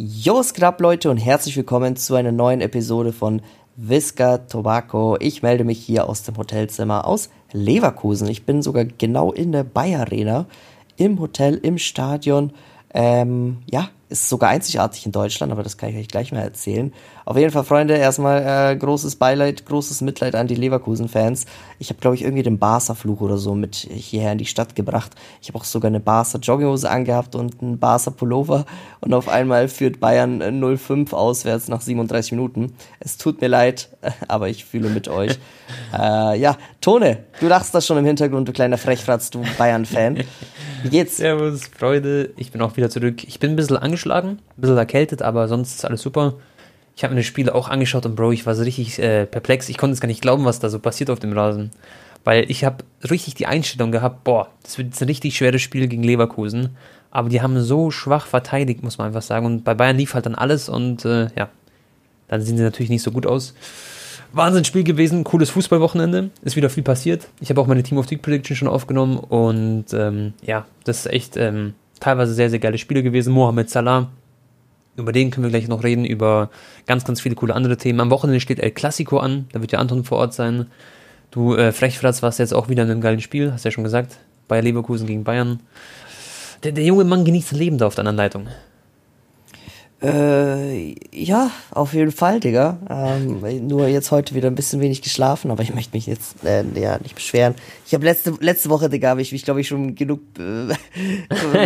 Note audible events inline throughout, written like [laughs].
Jo, es klappt, Leute, und herzlich willkommen zu einer neuen Episode von Visca Tobacco. Ich melde mich hier aus dem Hotelzimmer aus Leverkusen. Ich bin sogar genau in der Bayer Arena, im Hotel, im Stadion. Ähm, ja, ist sogar einzigartig in Deutschland, aber das kann ich euch gleich mal erzählen. Auf jeden Fall, Freunde, erstmal äh, großes Beileid, großes Mitleid an die Leverkusen-Fans. Ich habe, glaube ich, irgendwie den Barca-Fluch oder so mit hierher in die Stadt gebracht. Ich habe auch sogar eine Barca-Jogginghose angehabt und einen Barca-Pullover und auf einmal führt Bayern 0-5 auswärts nach 37 Minuten. Es tut mir leid, [laughs] aber ich fühle mit euch. [laughs] äh, ja, Tone, du lachst da schon im Hintergrund, du kleiner Frechfratz, du Bayern-Fan. Wie geht's? Servus, Freude. Ich bin auch wieder zurück. Ich bin ein bisschen angeschlagen, ein bisschen erkältet, aber sonst ist alles super. Ich habe mir das Spiel auch angeschaut und Bro, ich war so richtig äh, perplex. Ich konnte es gar nicht glauben, was da so passiert auf dem Rasen. Weil ich habe richtig die Einstellung gehabt, boah, das wird jetzt ein richtig schweres Spiel gegen Leverkusen. Aber die haben so schwach verteidigt, muss man einfach sagen. Und bei Bayern lief halt dann alles und äh, ja, dann sehen sie natürlich nicht so gut aus. Wahnsinnsspiel gewesen, cooles Fußballwochenende, ist wieder viel passiert. Ich habe auch meine Team of the Prediction schon aufgenommen und ähm, ja, das ist echt ähm, teilweise sehr, sehr geile Spiele gewesen. Mohamed Salah über den können wir gleich noch reden, über ganz, ganz viele coole andere Themen. Am Wochenende steht El Clasico an, da wird ja Anton vor Ort sein. Du, äh, Frechfratz, warst jetzt auch wieder in einem geilen Spiel, hast ja schon gesagt. Bayer Leverkusen gegen Bayern. Der, der junge Mann genießt das Leben da auf der anderen Leitung. Äh, ja, auf jeden Fall, Digga. Ähm, nur jetzt heute wieder ein bisschen wenig geschlafen, aber ich möchte mich jetzt äh, ja, nicht beschweren. Ich habe letzte, letzte Woche, Digga, habe ich mich, glaube ich, schon genug äh,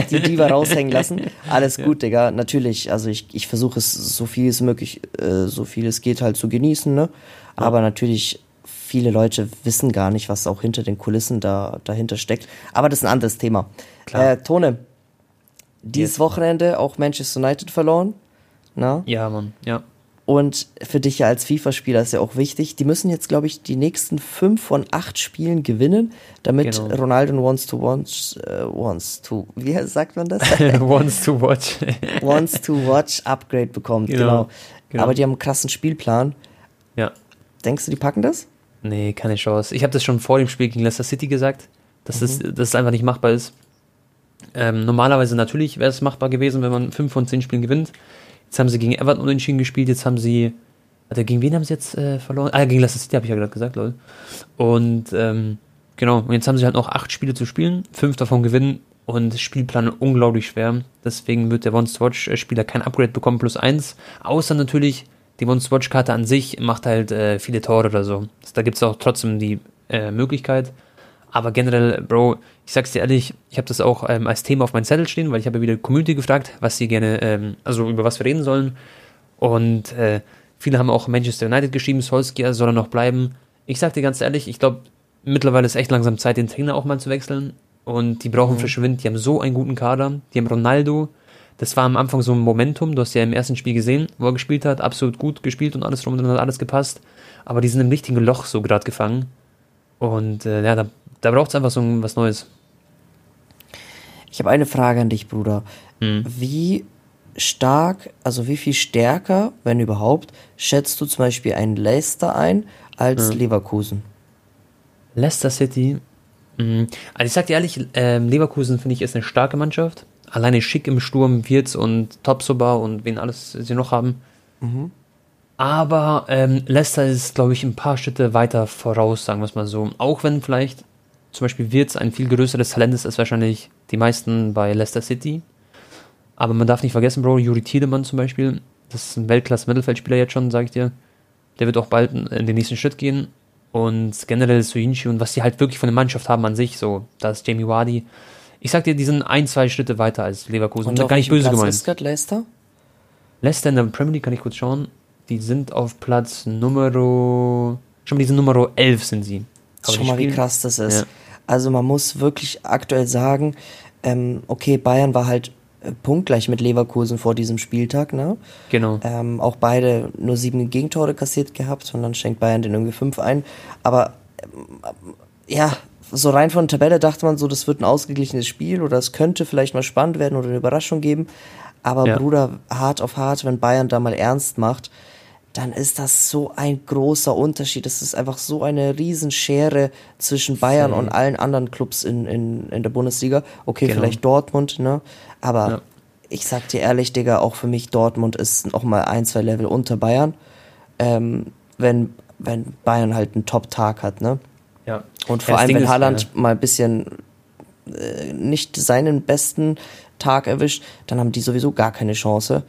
[laughs] die Diva raushängen lassen. Alles gut, ja. Digga. Natürlich, also ich, ich versuche es so viel es möglich, äh, so viel es geht halt zu genießen, ne? Ja. Aber natürlich, viele Leute wissen gar nicht, was auch hinter den Kulissen da dahinter steckt. Aber das ist ein anderes Thema. Klar. Äh, Tone, dieses Wochenende auch Manchester United verloren. Na? Ja, Mann, ja. Und für dich ja als FIFA-Spieler ist ja auch wichtig, die müssen jetzt, glaube ich, die nächsten fünf von acht Spielen gewinnen, damit genau. Ronaldo wants to watch, uh, wants to, wie sagt man das? [laughs] wants to watch. [laughs] wants to watch Upgrade bekommt, genau. Genau. genau. Aber die haben einen krassen Spielplan. Ja. Denkst du, die packen das? Nee, keine Chance. Ich habe das schon vor dem Spiel gegen Leicester City gesagt, dass, mhm. es, dass es einfach nicht machbar ist. Ähm, normalerweise natürlich wäre es machbar gewesen, wenn man fünf von zehn Spielen gewinnt. Jetzt haben sie gegen Everton unentschieden gespielt, jetzt haben sie. Warte, gegen wen haben sie jetzt äh, verloren? Ah, gegen Leicester City habe ich ja gerade gesagt, Leute. Und ähm, genau, und jetzt haben sie halt noch acht Spiele zu spielen, fünf davon gewinnen und Spielplan unglaublich schwer. Deswegen wird der One-Swatch-Spieler kein Upgrade bekommen, plus eins. Außer natürlich, die One-Swatch-Karte an sich macht halt äh, viele Tore oder so. Da gibt es auch trotzdem die äh, Möglichkeit. Aber generell, Bro, ich sag's dir ehrlich, ich habe das auch ähm, als Thema auf meinem Zettel stehen, weil ich habe ja wieder Community gefragt, was sie gerne, ähm, also über was wir reden sollen. Und äh, viele haben auch Manchester United geschrieben, Solskjaer soll er noch bleiben. Ich sag dir ganz ehrlich, ich glaube, mittlerweile ist echt langsam Zeit, den Trainer auch mal zu wechseln. Und die brauchen mhm. frischen Wind, die haben so einen guten Kader, die haben Ronaldo. Das war am Anfang so ein Momentum, du hast ja im ersten Spiel gesehen, wo er gespielt hat, absolut gut gespielt und alles rum und dann hat alles gepasst. Aber die sind im richtigen Loch so gerade gefangen. Und äh, ja, da da braucht es einfach so was Neues. Ich habe eine Frage an dich, Bruder. Hm. Wie stark, also wie viel stärker, wenn überhaupt, schätzt du zum Beispiel einen Leicester ein als hm. Leverkusen? Leicester City. Mh. Also ich sag dir ehrlich, äh, Leverkusen finde ich ist eine starke Mannschaft. Alleine schick im Sturm, Wirtz und Topsoba und wen alles sie noch haben. Mhm. Aber ähm, Leicester ist, glaube ich, ein paar Schritte weiter voraus, sagen wir es mal so. Auch wenn vielleicht zum Beispiel Wirtz ein viel größeres Talent ist als wahrscheinlich die meisten bei Leicester City. Aber man darf nicht vergessen, Bro, Juri Tiedemann zum Beispiel, das ist ein Weltklasse-Mittelfeldspieler jetzt schon, sag ich dir. Der wird auch bald in den nächsten Schritt gehen. Und generell Soyinchi und was die halt wirklich von der Mannschaft haben an sich, so, da ist Jamie Wadi. Ich sag dir, die sind ein, zwei Schritte weiter als Leverkusen. Und, und gar nicht böse Platz gemeint. Ist grad Leicester? Leicester in der Premier League kann ich kurz schauen. Die sind auf Platz Nummer. Schon mal diese Nummer 11 sind sie. Schau mal, wie krass das ist. Ja. Also man muss wirklich aktuell sagen, ähm, okay, Bayern war halt äh, punktgleich mit Leverkusen vor diesem Spieltag, ne? Genau. Ähm, auch beide nur sieben Gegentore kassiert gehabt und dann schenkt Bayern den irgendwie fünf ein. Aber ähm, ja, so rein von der Tabelle dachte man so, das wird ein ausgeglichenes Spiel oder es könnte vielleicht mal spannend werden oder eine Überraschung geben. Aber ja. Bruder, hart auf hart, wenn Bayern da mal ernst macht, dann ist das so ein großer Unterschied. Es ist einfach so eine Riesenschere zwischen Bayern Same. und allen anderen Clubs in, in, in der Bundesliga. Okay, genau. vielleicht Dortmund, ne? Aber ja. ich sag dir ehrlich, Digga, auch für mich Dortmund ist noch mal ein, zwei Level unter Bayern. Ähm, wenn, wenn Bayern halt einen Top-Tag hat, ne? Ja. Und vor Ja, allem, Ding wenn ist, Haaland ja. mal ein bisschen äh, nicht seinen besten Tag erwischt, dann haben die sowieso gar keine Chance.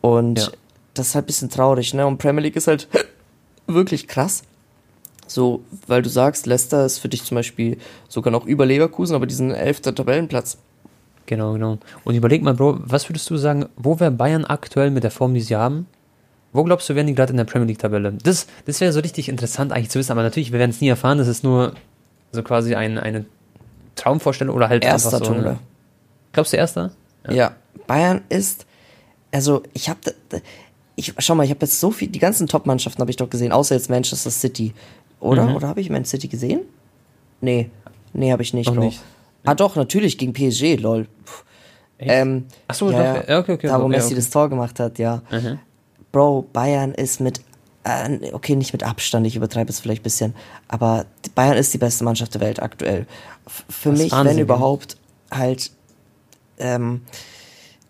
Und Ja. Das ist halt ein bisschen traurig, ne? Und Premier League ist halt [laughs] wirklich krass. So, weil du sagst, Leicester ist für dich zum Beispiel sogar noch über Leverkusen, aber diesen elfter Tabellenplatz. Genau, genau. Und überleg mal, Bro, was würdest du sagen, wo wäre Bayern aktuell mit der Form, die sie haben? Wo glaubst du, wären die gerade in der Premier League-Tabelle? Das, das wäre so richtig interessant eigentlich zu wissen, aber natürlich, wir werden es nie erfahren, das ist nur so quasi ein, eine Traumvorstellung oder halt Erster einfach so. Tunde. Ne? Glaubst du Erster? Ja. Bayern ist, also ich habe, ich schau mal, ich habe jetzt so viel, die ganzen Top-Mannschaften habe ich doch gesehen, außer jetzt Manchester City, oder? Mhm. Oder habe ich Man City gesehen? Nee, nee, habe ich nicht. Noch Bro. nicht. Ah doch, natürlich gegen PSG, lol. Puh. Echt? Ähm, Ach so, ja, ja, okay, okay. da wo okay, Messi okay. das Tor gemacht hat, ja. Mhm. Bro, Bayern ist mit, äh, okay, nicht mit Abstand, ich übertreibe es vielleicht ein bisschen, aber Bayern ist die beste Mannschaft der Welt aktuell. F für Das mich, Wahnsinn, wenn überhaupt, halt ähm,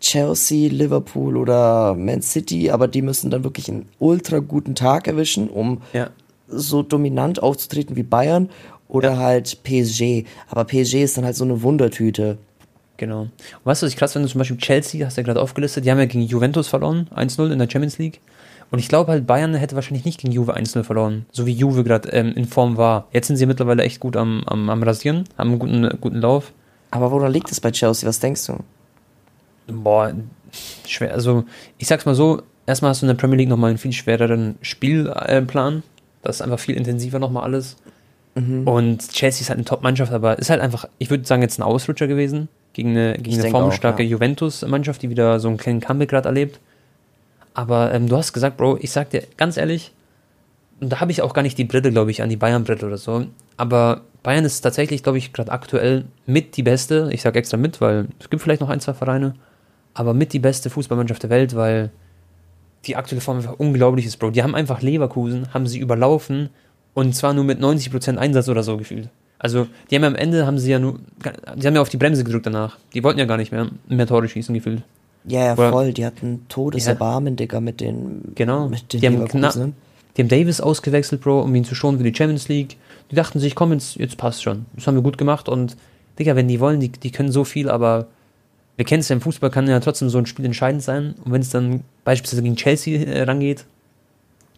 Chelsea, Liverpool oder Man City, aber die müssen dann wirklich einen ultra guten Tag erwischen, um Ja. so dominant aufzutreten wie Bayern oder Ja. halt PSG. Aber PSG ist dann halt so eine Wundertüte. Genau. Und weißt du, was ich krass finde, zum Beispiel Chelsea, hast du ja gerade aufgelistet, die haben ja gegen Juventus verloren, 1-0 in der Champions League. Und ich glaube halt, Bayern hätte wahrscheinlich nicht gegen Juve 1-0 verloren, so wie Juve gerade ähm, in Form war. Jetzt sind sie mittlerweile echt gut am, am, am Rasieren, haben einen guten, guten Lauf. Aber woran liegt es bei Chelsea? Was denkst du? Boah, schwer. Also, ich sag's mal so, erstmal hast du in der Premier League nochmal einen viel schwereren Spielplan. Das ist einfach viel intensiver nochmal alles. Mhm. Und Chelsea ist halt eine Top-Mannschaft, aber ist halt einfach, ich würde sagen, jetzt ein Ausrutscher gewesen gegen eine, gegen Ich eine formstarke ja. Juventus-Mannschaft, die wieder so einen kleinen Comeback gerade erlebt. Aber ähm, du hast gesagt, Bro, ich sag dir ganz ehrlich, und da habe ich auch gar nicht die Brille, glaube ich, an die Bayern-Brille oder so. Aber Bayern ist tatsächlich, glaube ich, gerade aktuell mit die beste. Ich sage extra mit, weil es gibt vielleicht noch ein, zwei Vereine. Aber mit die beste Fußballmannschaft der Welt, weil die aktuelle Form einfach unglaublich ist, Bro. Die haben einfach Leverkusen, haben sie überlaufen und zwar nur mit 90% Einsatz oder so gefühlt. Also, die haben ja am Ende, haben sie ja nur, die haben ja auf die Bremse gedrückt danach. Die wollten ja gar nicht mehr, mehr Tore schießen gefühlt. Ja, ja, Oder- voll. Die hatten Todeserbarmen, Digga, mit den, Genau. mit den Die haben Leverkusenern. Die haben Davis ausgewechselt, Bro, um ihn zu schonen für die Champions League. Die dachten sich, komm, jetzt, jetzt passt schon. Das haben wir gut gemacht und, Digga, wenn die wollen, die, die können so viel, aber wir kennen es ja im Fußball, kann ja trotzdem so ein Spiel entscheidend sein. Und wenn es dann beispielsweise gegen Chelsea äh, rangeht,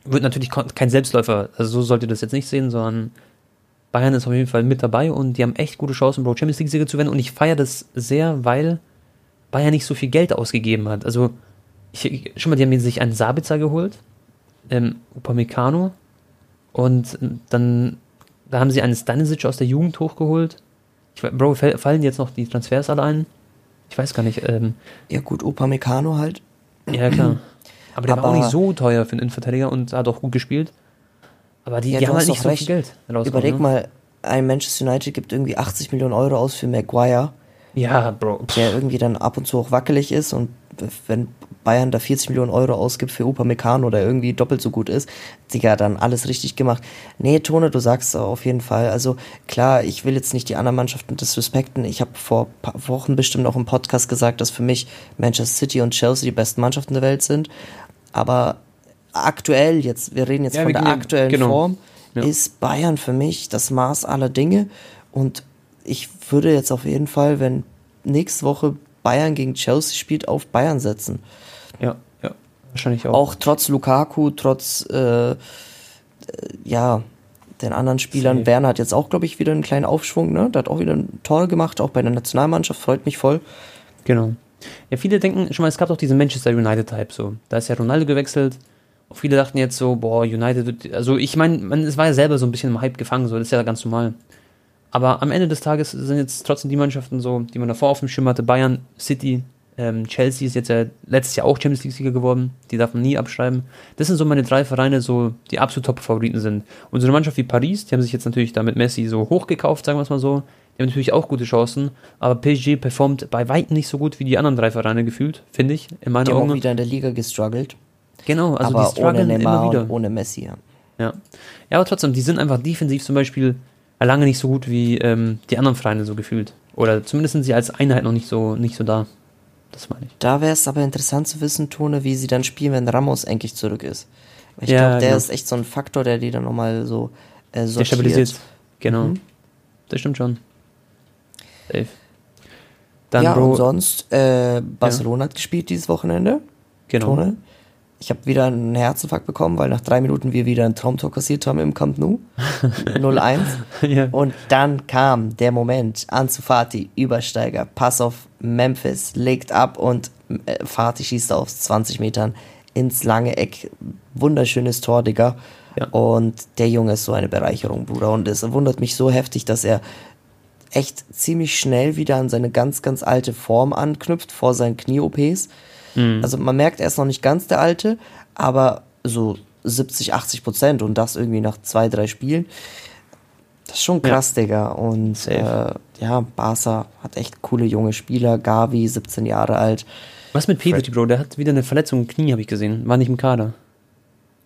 wird natürlich kein Selbstläufer. Also so sollt ihr das jetzt nicht sehen, sondern Bayern ist auf jeden Fall mit dabei und die haben echt gute Chancen, Bro, Champions League-Sieger zu werden. Und ich feiere das sehr, weil Bayern nicht so viel Geld ausgegeben hat. Also, ich, schon mal, die haben sich einen Sabitzer geholt, ähm, Upamecano, und ähm, dann da haben sie einen Stanisic aus der Jugend hochgeholt. Ich, Bro, fall- fallen jetzt noch die Transfers alle ein? Ich weiß gar nicht. Ähm, Ja, gut, Upamecano halt. ja, klar. [clears throat] Aber der war auch Aber- nicht so teuer für einen Innenverteidiger und hat auch gut gespielt. Aber die, Ja, die haben halt nicht so recht. viel Geld. Überleg ne? mal, ein Manchester United gibt irgendwie 80 Millionen Euro aus für Maguire, Ja, Bro. Pff, der irgendwie dann ab und zu auch wackelig ist und wenn Bayern da 40 Millionen Euro ausgibt für Upamecano, der irgendwie doppelt so gut ist, Digga, dann alles richtig gemacht. Nee, Tone, du sagst auf jeden Fall. Also klar, ich will jetzt nicht die anderen Mannschaften disrespekten. Ich habe vor paar Wochen bestimmt auch im Podcast gesagt, dass für mich Manchester City und Chelsea die besten Mannschaften der Welt sind. Aber aktuell jetzt, wir reden jetzt Ja, von der aktuellen genau. Form, Ja. ist Bayern für mich das Maß aller Dinge. Und ich würde jetzt auf jeden Fall, wenn nächste Woche Bayern gegen Chelsea spielt, auf Bayern setzen. Ja, ja. Wahrscheinlich auch. Auch trotz Lukaku, trotz äh, äh, ja, den anderen Spielern. Safe. Werner hat jetzt auch, glaube ich, wieder einen kleinen Aufschwung, ne? Der hat auch wieder ein Tor gemacht, auch bei der Nationalmannschaft, freut mich voll. Genau. Ja, viele denken schon mal, es gab doch diesen Manchester United-Type so. Da ist ja Ronaldo gewechselt. Auch viele dachten jetzt so, boah, United wird, also ich meine, man es war ja selber so ein bisschen im Hype gefangen, so, das ist ja ganz normal. Aber am Ende des Tages sind jetzt trotzdem die Mannschaften so, die man davor auf dem Schirm hatte, Bayern, City, ähm, Chelsea ist jetzt ja letztes Jahr auch Champions League-Sieger geworden, die darf man nie abschreiben. Das sind so meine drei Vereine, so, die absolut Top-Favoriten sind. Und so eine Mannschaft wie Paris, die haben sich jetzt natürlich da mit Messi so hochgekauft, sagen wir es mal so. Die haben natürlich auch gute Chancen, aber PSG performt bei weitem nicht so gut wie die anderen drei Vereine gefühlt, finde ich, in meinen Die haben auch Augen. wieder in der Liga gestruggelt. Genau, also aber die strugglen ohne immer wieder. ohne Messi, ja. Ja. ja, aber trotzdem, die sind einfach defensiv zum Beispiel lange nicht so gut wie ähm, die anderen Vereine so gefühlt. Oder zumindest sind sie als Einheit noch nicht so, nicht so da. Das meine ich. Da wäre es aber interessant zu wissen, Tone, wie sie dann spielen, wenn Ramos endlich zurück ist. Ich Ja, glaube, der genau. ist echt so ein Faktor, der die dann nochmal so äh, Der stabilisiert. Genau. Mhm. Das stimmt schon. Safe. Dann, ja, Bro, und sonst, äh, Barcelona hat gespielt dieses Wochenende. genau. Tone. Ich habe wieder einen Herzinfarkt bekommen, weil nach drei Minuten wir wieder ein Traumtor kassiert haben im Camp Nou. [laughs] 0-1. ja. Und dann kam der Moment, Ansu Fati, Übersteiger, Pass auf Memphis, legt ab und äh, Fati schießt aus 20 Metern ins lange Eck. Wunderschönes Tor, Digga. Ja. Und der Junge ist so eine Bereicherung, Bruder. Und es wundert mich so heftig, dass er echt ziemlich schnell wieder an seine ganz, ganz alte Form anknüpft vor seinen Knie-OPs. Also man merkt, er ist noch nicht ganz der Alte, aber so 70, 80 Prozent und das irgendwie nach zwei, drei Spielen. Das ist schon krass, Digga. Und äh, ja, Barca hat echt coole junge Spieler. Gavi, 17 Jahre alt. Was mit Pedri, Bro? Der hat wieder eine Verletzung im Knie, habe ich gesehen. War nicht im Kader.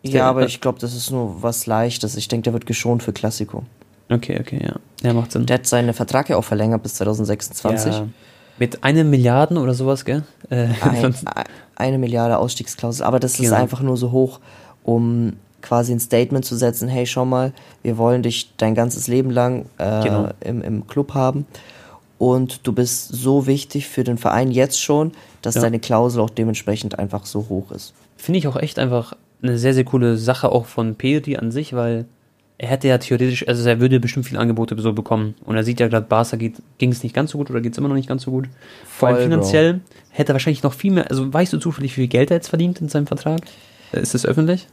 Ja, Der- aber ich glaube, das ist nur was Leichtes. Ich denke, der wird geschont für Klassiko. Okay, okay, ja. Ja, macht Sinn. Der hat seinen Vertrag ja auch verlängert bis 2026. Ja. Mit einem Milliarden oder sowas, gell? Äh, [laughs] Ein, eine Milliarde Ausstiegsklausel. Aber das ist Genau. einfach nur so hoch, um quasi ein Statement zu setzen, hey, schau mal, wir wollen dich dein ganzes Leben lang äh, Genau. im, im Club haben. Und du bist so wichtig für den Verein jetzt schon, dass Ja. deine Klausel auch dementsprechend einfach so hoch ist. Finde ich auch echt einfach eine sehr, sehr coole Sache auch von Pedri an sich, weil er hätte ja theoretisch, also er würde bestimmt viele Angebote so bekommen. Und er sieht ja gerade, Barca ging es nicht ganz so gut oder geht es immer noch nicht ganz so gut. Vor allem Voll, Bro. finanziell hätte er wahrscheinlich noch viel mehr, also weißt du zufällig, wie viel Geld er jetzt verdient in seinem Vertrag? Ist das öffentlich?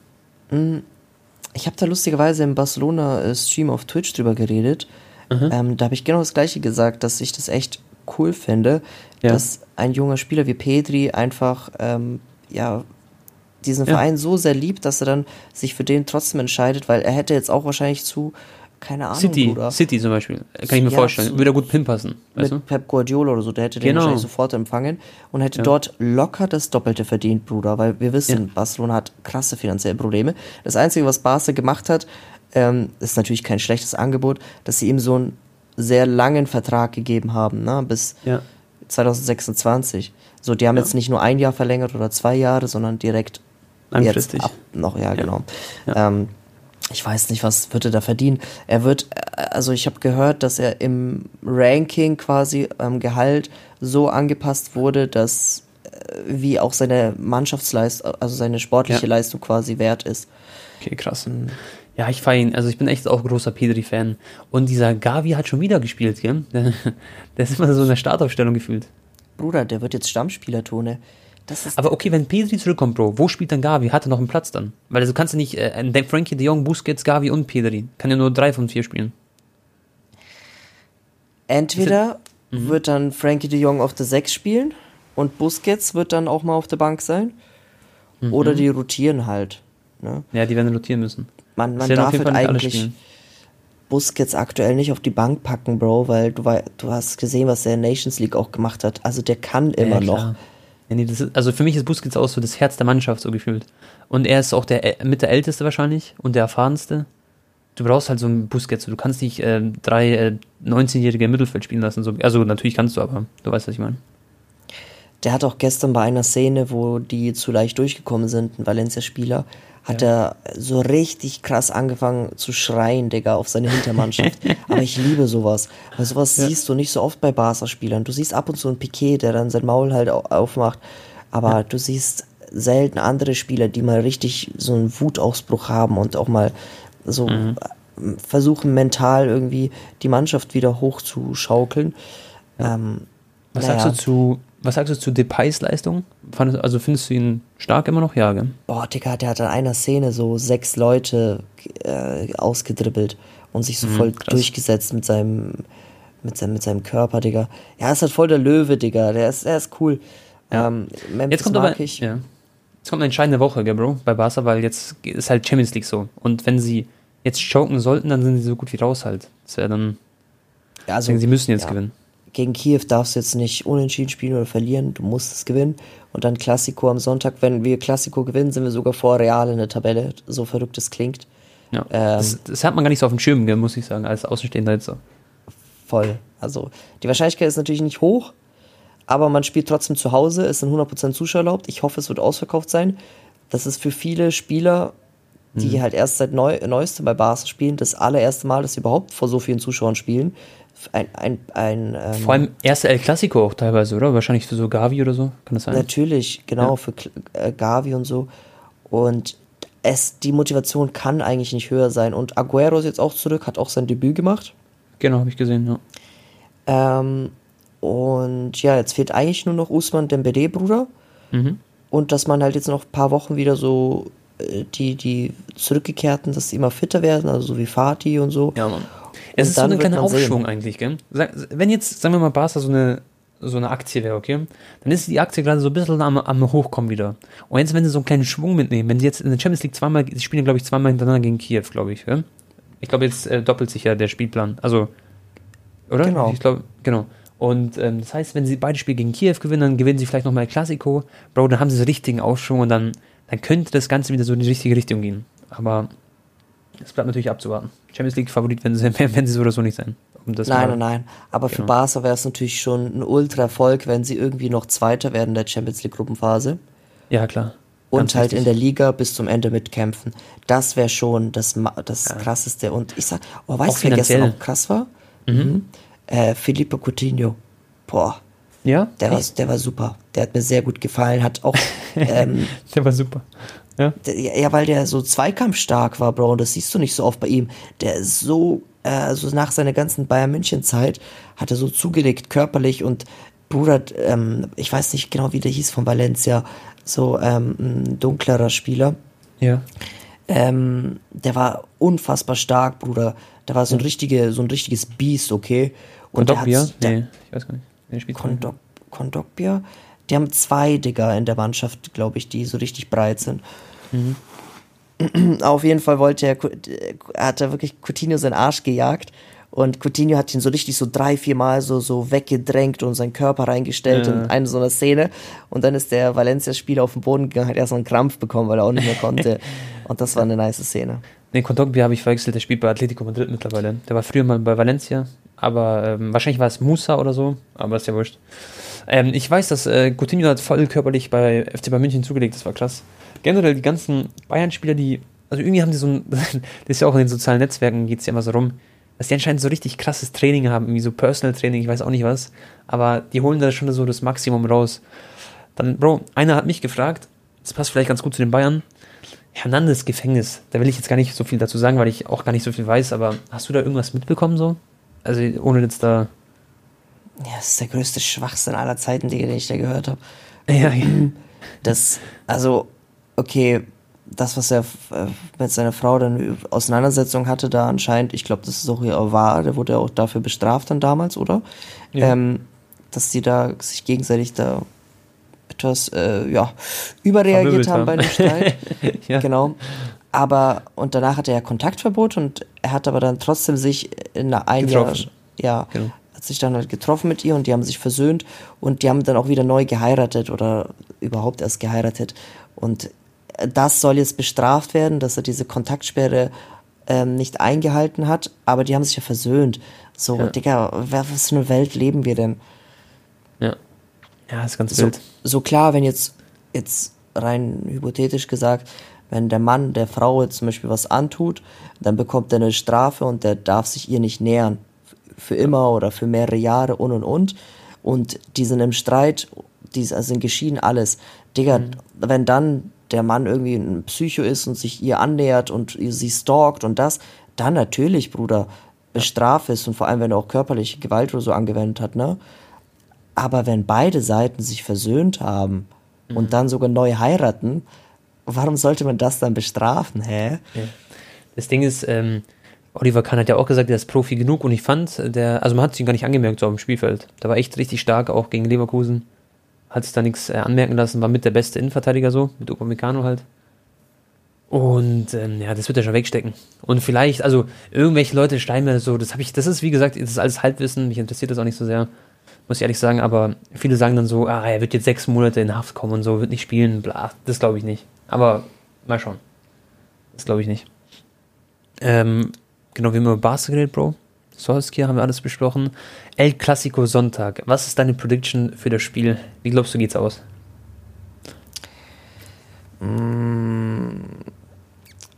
Ich habe da lustigerweise im Barcelona-Stream auf Twitch drüber geredet. Ähm, da habe ich genau das Gleiche gesagt, dass ich das echt cool finde, Ja. dass ein junger Spieler wie Pedri einfach ähm, ja diesen Ja. Verein so sehr liebt, dass er dann sich für den trotzdem entscheidet, weil er hätte jetzt auch wahrscheinlich zu keine Ahnung, City, Bruder, City zum Beispiel. Kann ich mir Ja, vorstellen. Würde gut hinpassen. Weißt du? mit Pep Guardiola oder so, der hätte den Genau. wahrscheinlich sofort empfangen und hätte Ja. dort locker das Doppelte verdient, Bruder, weil wir wissen, Ja. Barcelona hat krasse finanzielle Probleme. Das Einzige, was Barca gemacht hat, ähm, ist natürlich kein schlechtes Angebot, dass sie ihm so einen sehr langen Vertrag gegeben haben, ne, bis Ja. 2026. So, die haben jetzt nicht nur ein Jahr verlängert oder zwei Jahre, sondern direkt Langfristig. Jetzt ab noch, ja, genau. Ja. Ähm, ich weiß nicht, was wird er da verdienen. Er wird, äh, also ich habe gehört, dass er im Ranking quasi ähm, Gehalt so angepasst wurde, dass äh, wie auch seine Mannschaftsleistung, also seine sportliche Ja. Leistung quasi wert ist. Okay, krass. Ja, ich feiere ihn. Also ich bin echt auch großer Pedri-Fan. Und dieser Gavi hat schon wieder gespielt, gell? Der, [laughs] der ist immer so in der Startaufstellung gefühlt. Bruder, der wird jetzt Stammspieler, Tone. Aber okay, wenn Pedri zurückkommt, Bro, wo spielt dann Gavi? Hat er noch einen Platz dann? Weil also kannst du nicht, äh, ein Frankie de Jong, Busquets, Gavi und Pedri. Kann ja nur drei von vier spielen. entweder Mhm. wird dann Frankie de Jong auf der 6 spielen und Busquets wird dann auch mal auf der Bank sein. Mhm. Oder die rotieren halt. Ne? Ja, die werden rotieren müssen. Man, man darf halt eigentlich. Busquets aktuell nicht auf die Bank packen, Bro, weil du, du hast gesehen, was er in Nations League auch gemacht hat. Also der kann immer ja, noch. Ja, nee, ist, also für mich ist Busquets auch so das Herz der Mannschaft so gefühlt. Und er ist auch der mit der älteste wahrscheinlich und der erfahrenste. Du brauchst halt so einen Busquets. Du kannst nicht äh, drei äh, 19-Jährige im Mittelfeld spielen lassen. So. Also natürlich kannst du, aber du weißt, was ich meine. Der hat auch gestern bei einer Szene, wo die zu leicht durchgekommen sind, ein Valencia-Spieler, hat er so richtig krass angefangen zu schreien, Digga, auf seine Hintermannschaft. [laughs] Aber ich liebe sowas. Weil sowas Ja. siehst du nicht so oft bei Barca-Spielern. Du siehst ab und zu einen Piquet, der dann sein Maul halt au- aufmacht. Aber du siehst selten andere Spieler, die mal richtig so einen Wutausbruch haben und auch mal so Mhm. äh, versuchen, mental irgendwie die Mannschaft wieder hochzuschaukeln. Ähm, Was naja. sagst du zu, was sagst du zu Depays Leistung? Also findest du ihn stark immer noch? Ja, gell? Boah, Digga, der hat in einer Szene so sechs Leute äh, ausgedribbelt und sich so Mhm, voll krass. durchgesetzt mit seinem, mit seinem, mit seinem Körper, Digga. Ja, ist halt voll der Löwe, Digga. Der ist, der ist cool. Ja. Ähm, Memphis Jetzt kommt aber, ich. ja. Jetzt kommt eine entscheidende Woche, gell, Bro, bei Barca, weil jetzt ist halt Champions League so. Und wenn sie jetzt choken sollten, dann sind sie so gut wie raus halt. Das wäre dann, Ja, also, deswegen, sie müssen jetzt ja. gewinnen. Gegen Kiew darfst du jetzt nicht unentschieden spielen oder verlieren. Du musst es gewinnen. Und dann Klassiko am Sonntag. Wenn wir Klassiko gewinnen, sind wir sogar vor Real in der Tabelle. So verrückt es klingt. Ja. Ähm, das, das hat man gar nicht so auf dem Schirm, muss ich sagen, als Außenstehender jetzt so. Voll. Also die Wahrscheinlichkeit ist natürlich nicht hoch, aber man spielt trotzdem zu Hause, es sind 100% Zuschauer erlaubt. Ich hoffe, es wird ausverkauft sein. Das ist für viele Spieler, die mhm. halt erst seit Neu Neuestem bei Barca spielen, das allererste Mal, dass sie überhaupt vor so vielen Zuschauern spielen. Ein, ein, ein, ähm, Vor allem erste El Clasico auch teilweise, oder? Wahrscheinlich für so Gavi oder so, kann das sein? Natürlich, genau, ja. für äh, Gavi und so. Und es, die Motivation kann eigentlich nicht höher sein. Und Aguero ist jetzt auch zurück, hat auch sein Debüt gemacht. Genau, habe ich gesehen, ja. Ähm, und ja, jetzt fehlt eigentlich nur noch Usman Dembele, Bruder. Mhm. Und dass man halt jetzt noch ein paar Wochen wieder so die, die Zurückgekehrten, dass sie immer fitter werden, also so wie Fatih und so. Ja, Mann. Es und ist so eine kleine Aufschwung sehen. eigentlich, gell? Wenn jetzt, sagen wir mal, Barca so eine, so eine Aktie wäre, okay? Dann ist die Aktie gerade so ein bisschen am, am Hochkommen wieder. Und jetzt, wenn sie so einen kleinen Schwung mitnehmen, wenn sie jetzt in der Champions League zweimal, sie spielen, glaube ich, zweimal hintereinander gegen Kiew, glaube ich, gell? Ich glaube, jetzt äh, doppelt sich ja der Spielplan. Also, oder? Genau. Ich glaube, genau. Und ähm, das heißt, wenn sie beide Spiele gegen Kiew gewinnen, dann gewinnen sie vielleicht nochmal Klassiko. Bro, dann haben sie so richtigen Aufschwung und dann, dann könnte das Ganze wieder so in die richtige Richtung gehen. Aber es bleibt natürlich abzuwarten. Champions League Favorit werden sie, [laughs] werden sie so oder so nicht sein. Um nein, nein, nein. Aber genau. für Barca wäre es natürlich schon ein Ultra-Erfolg, wenn sie irgendwie noch Zweiter werden in der Champions League Gruppenphase. Ja, klar. Und Ganz halt richtig. in der Liga bis zum Ende mitkämpfen. Das wäre schon das, das ja. krasseste. Und ich sag, oh, weißt du, wer gestern auch krass war? Mhm. mhm. Äh, Filippo Coutinho. Boah. Ja? Der war, der war super. Der hat mir sehr gut gefallen. Hat auch. [laughs] Ähm, der war super. Ja. Der, ja, weil der so zweikampfstark war, Bro. Und das siehst du nicht so oft bei ihm. Der ist so, äh, also nach seiner ganzen Bayern München Zeit hat er so zugelegt körperlich und Bruder, ähm, ich weiß nicht genau, wie der hieß von Valencia, so ähm, ein dunklerer Spieler. Ja. Ähm, der war unfassbar stark, Bruder. Der war so ein, richtige, so ein richtiges Biest, okay? Und Kondogbia? Nee, ich weiß gar nicht. Der spielt Kondok Kondogbia? Die haben zwei, Digga, in der Mannschaft, glaube ich, die so richtig breit sind. Mhm. Auf jeden Fall wollte er, hat er wirklich Coutinho seinen Arsch gejagt. Und Coutinho hat ihn so richtig so drei, vier Mal so, so weggedrängt und seinen Körper reingestellt ja. in eine so eine Szene. Und dann ist der Valencia-Spieler auf den Boden gegangen, hat erst so einen Krampf bekommen, weil er auch nicht mehr konnte. [laughs] und das war eine nice Szene. Nee, Kondogbia habe ich verwechselt, der spielt bei Atletico Madrid mittlerweile. Der war früher mal bei Valencia, aber ähm, wahrscheinlich war es Musa oder so, aber ist ja wurscht. Ähm, ich weiß, dass äh, Coutinho hat voll körperlich bei FC Bayern München zugelegt, das war krass. Generell die ganzen Bayern-Spieler, die, also irgendwie haben die so ein, [laughs] das ist ja auch in den sozialen Netzwerken, geht es ja immer so rum, dass die anscheinend so richtig krasses Training haben, irgendwie so Personal Training, ich weiß auch nicht was, aber die holen da schon so das Maximum raus. Dann, Bro, einer hat mich gefragt, das passt vielleicht ganz gut zu den Bayern, Hernandez Gefängnis. Da will ich jetzt gar nicht so viel dazu sagen, weil ich auch gar nicht so viel weiß, aber hast du da irgendwas mitbekommen so? Also ohne jetzt da. Ja, das ist der größte Schwachsinn aller Zeiten, den ich da gehört habe. Ja, ja. Das, also, okay, das, was er äh, mit seiner Frau dann Auseinandersetzung hatte, da anscheinend, ich glaube, das ist auch hier wahr, der wurde ja auch dafür bestraft dann damals, oder? Ja. Ähm, dass die da sich gegenseitig da etwas äh, ja, überreagiert haben, haben, bei dem Streit. [laughs] ja. Genau. Aber, und danach hatte er Kontaktverbot und er hat aber dann trotzdem sich in einer ein Jahr, ja, genau. hat sich dann halt getroffen mit ihr und die haben sich versöhnt und die haben dann auch wieder neu geheiratet oder überhaupt erst geheiratet. Und das soll jetzt bestraft werden, dass er diese Kontaktsperre ähm, nicht eingehalten hat, aber die haben sich ja versöhnt. So, ja. Digga, was für eine Welt leben wir denn? Ja. Ja, ist ganz so, wild. So klar, wenn jetzt, jetzt rein hypothetisch gesagt, wenn der Mann der Frau jetzt zum Beispiel was antut, dann bekommt er eine Strafe und der darf sich ihr nicht nähern. Für immer oder für mehrere Jahre und und und. Und die sind im Streit, die sind geschieden, alles. Digga, mhm. wenn dann der Mann irgendwie ein Psycho ist und sich ihr annähert und sie stalkt und das, dann natürlich, Bruder, bestrafe es und vor allem, wenn er auch körperliche Gewalt oder so angewendet hat, ne? Aber wenn beide Seiten sich versöhnt haben mhm. und dann sogar neu heiraten, warum sollte man das dann bestrafen, hä? Ja. Das Ding ist, ähm, Oliver Kahn hat ja auch gesagt, er ist Profi genug und ich fand, der, also man hat es ihn gar nicht angemerkt so auf dem Spielfeld. Da war echt richtig stark, auch gegen Leverkusen. Hat es da nichts äh, anmerken lassen, war mit der beste Innenverteidiger so, mit Upamecano halt. Und ähm, ja, das wird er schon wegstecken. Und vielleicht, also irgendwelche Leute schreiben mir so, das habe ich, das ist wie gesagt, das ist alles Halbwissen, mich interessiert das auch nicht so sehr muss ich ehrlich sagen, aber viele sagen dann so, ah, er wird jetzt sechs Monate in Haft kommen und so, wird nicht spielen, bla. Das glaube ich nicht. Aber mal schauen. Das glaube ich nicht. Ähm, genau, wie haben wir über Barca geredet, Bro? Solskjaer haben wir alles besprochen. El Clasico Sonntag. Was ist deine Prediction für das Spiel? Wie glaubst du, geht's aus?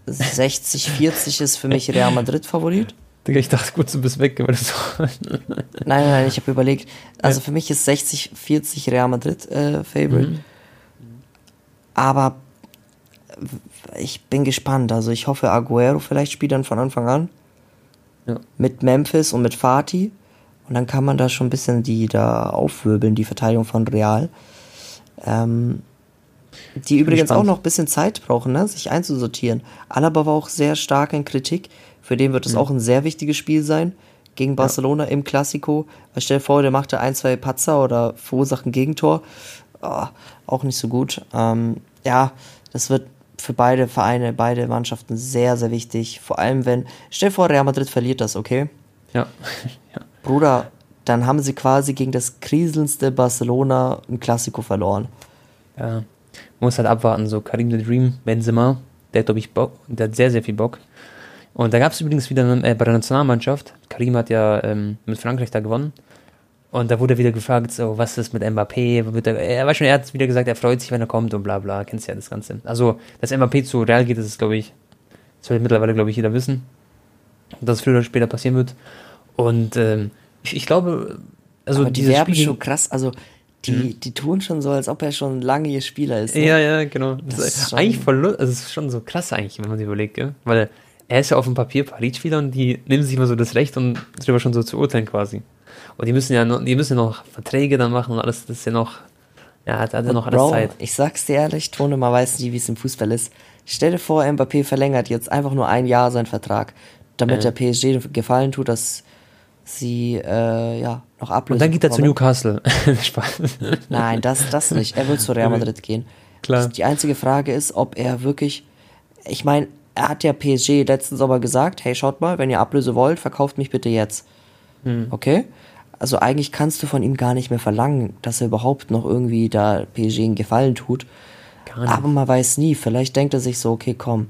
60-40 ist für mich Real Madrid Favorit. Digga, ich dachte kurz, du bist weg. Weil das [laughs] nein, nein, nein, ich habe überlegt. Also für mich ist 60-40 Real Madrid äh, Favorite. Mhm. Aber ich bin gespannt. Also ich hoffe, Aguero vielleicht spielt dann von Anfang an. Ja. Mit Memphis und mit Fatih. Und dann kann man da schon ein bisschen die da aufwirbeln, die Verteidigung von Real. Ähm, die übrigens gespannt. auch noch ein bisschen Zeit brauchen, ne, sich einzusortieren. Alaba war auch sehr stark in Kritik. Für den wird es mhm. auch ein sehr wichtiges Spiel sein gegen Barcelona ja. im Klassiko. Stell dir vor, der macht da ein, zwei Patzer oder verursacht ein Gegentor. Oh, auch nicht so gut. Ähm, ja, das wird für beide Vereine, beide Mannschaften sehr, sehr wichtig. Vor allem, wenn, stell dir vor, Real Madrid verliert das, okay? Ja. [laughs] ja. Bruder, dann haben sie quasi gegen das kriselndste Barcelona ein Klassiko verloren. Ja, man muss halt abwarten, so Karim the Dream, Benzema, der hat, glaube ich, Bock, der hat sehr, sehr viel Bock. Und da gab es übrigens wieder äh, bei der Nationalmannschaft, Karim hat ja ähm, mit Frankreich da gewonnen, und da wurde wieder gefragt, so, was ist mit Mbappé? Er, war schon, er hat wieder gesagt, er freut sich, wenn er kommt und bla bla, kennst ja das Ganze. Also, dass Mbappé zu Real geht, das ist, glaube ich, das soll mittlerweile, glaube ich, jeder wissen. Dass es früher oder später passieren wird. Und ähm, ich, ich, glaube, also Aber die werben schon krass, also die, mhm. die tun schon so, als ob er schon lange ihr Spieler ist. Ne? Ja, ja, genau. Das, das ist eigentlich voll, also es ist schon so krass eigentlich, wenn man sich überlegt, gell? Weil er ist ja auf dem Papier Paris-Spieler und die nehmen sich immer so das Recht, um darüber schon so zu urteilen quasi. Und die müssen ja noch, die müssen noch Verträge dann machen und alles, das ist ja noch, ja, hat, hat ja noch alles Bro, Zeit. Ich sag's dir ehrlich, Tone, man weiß nicht, wie es im Fußball ist. Stell dir vor, Mbappé verlängert jetzt einfach nur ein Jahr seinen Vertrag, damit äh. der PSG gefallen tut, dass sie äh, ja noch ablösen. Und dann geht er zu Newcastle. [laughs] Spaß. Nein, das, das nicht. Er will zu Real [laughs] Madrid gehen. Klar. Die einzige Frage ist, ob er wirklich. Ich meine, er hat ja PSG letzten Sommer gesagt, hey, schaut mal, wenn ihr Ablöse wollt, verkauft mich bitte jetzt. Hm. Okay? Also eigentlich kannst du von ihm gar nicht mehr verlangen, dass er überhaupt noch irgendwie da PSG einen Gefallen tut. Aber man weiß nie, vielleicht denkt er sich so, okay, komm,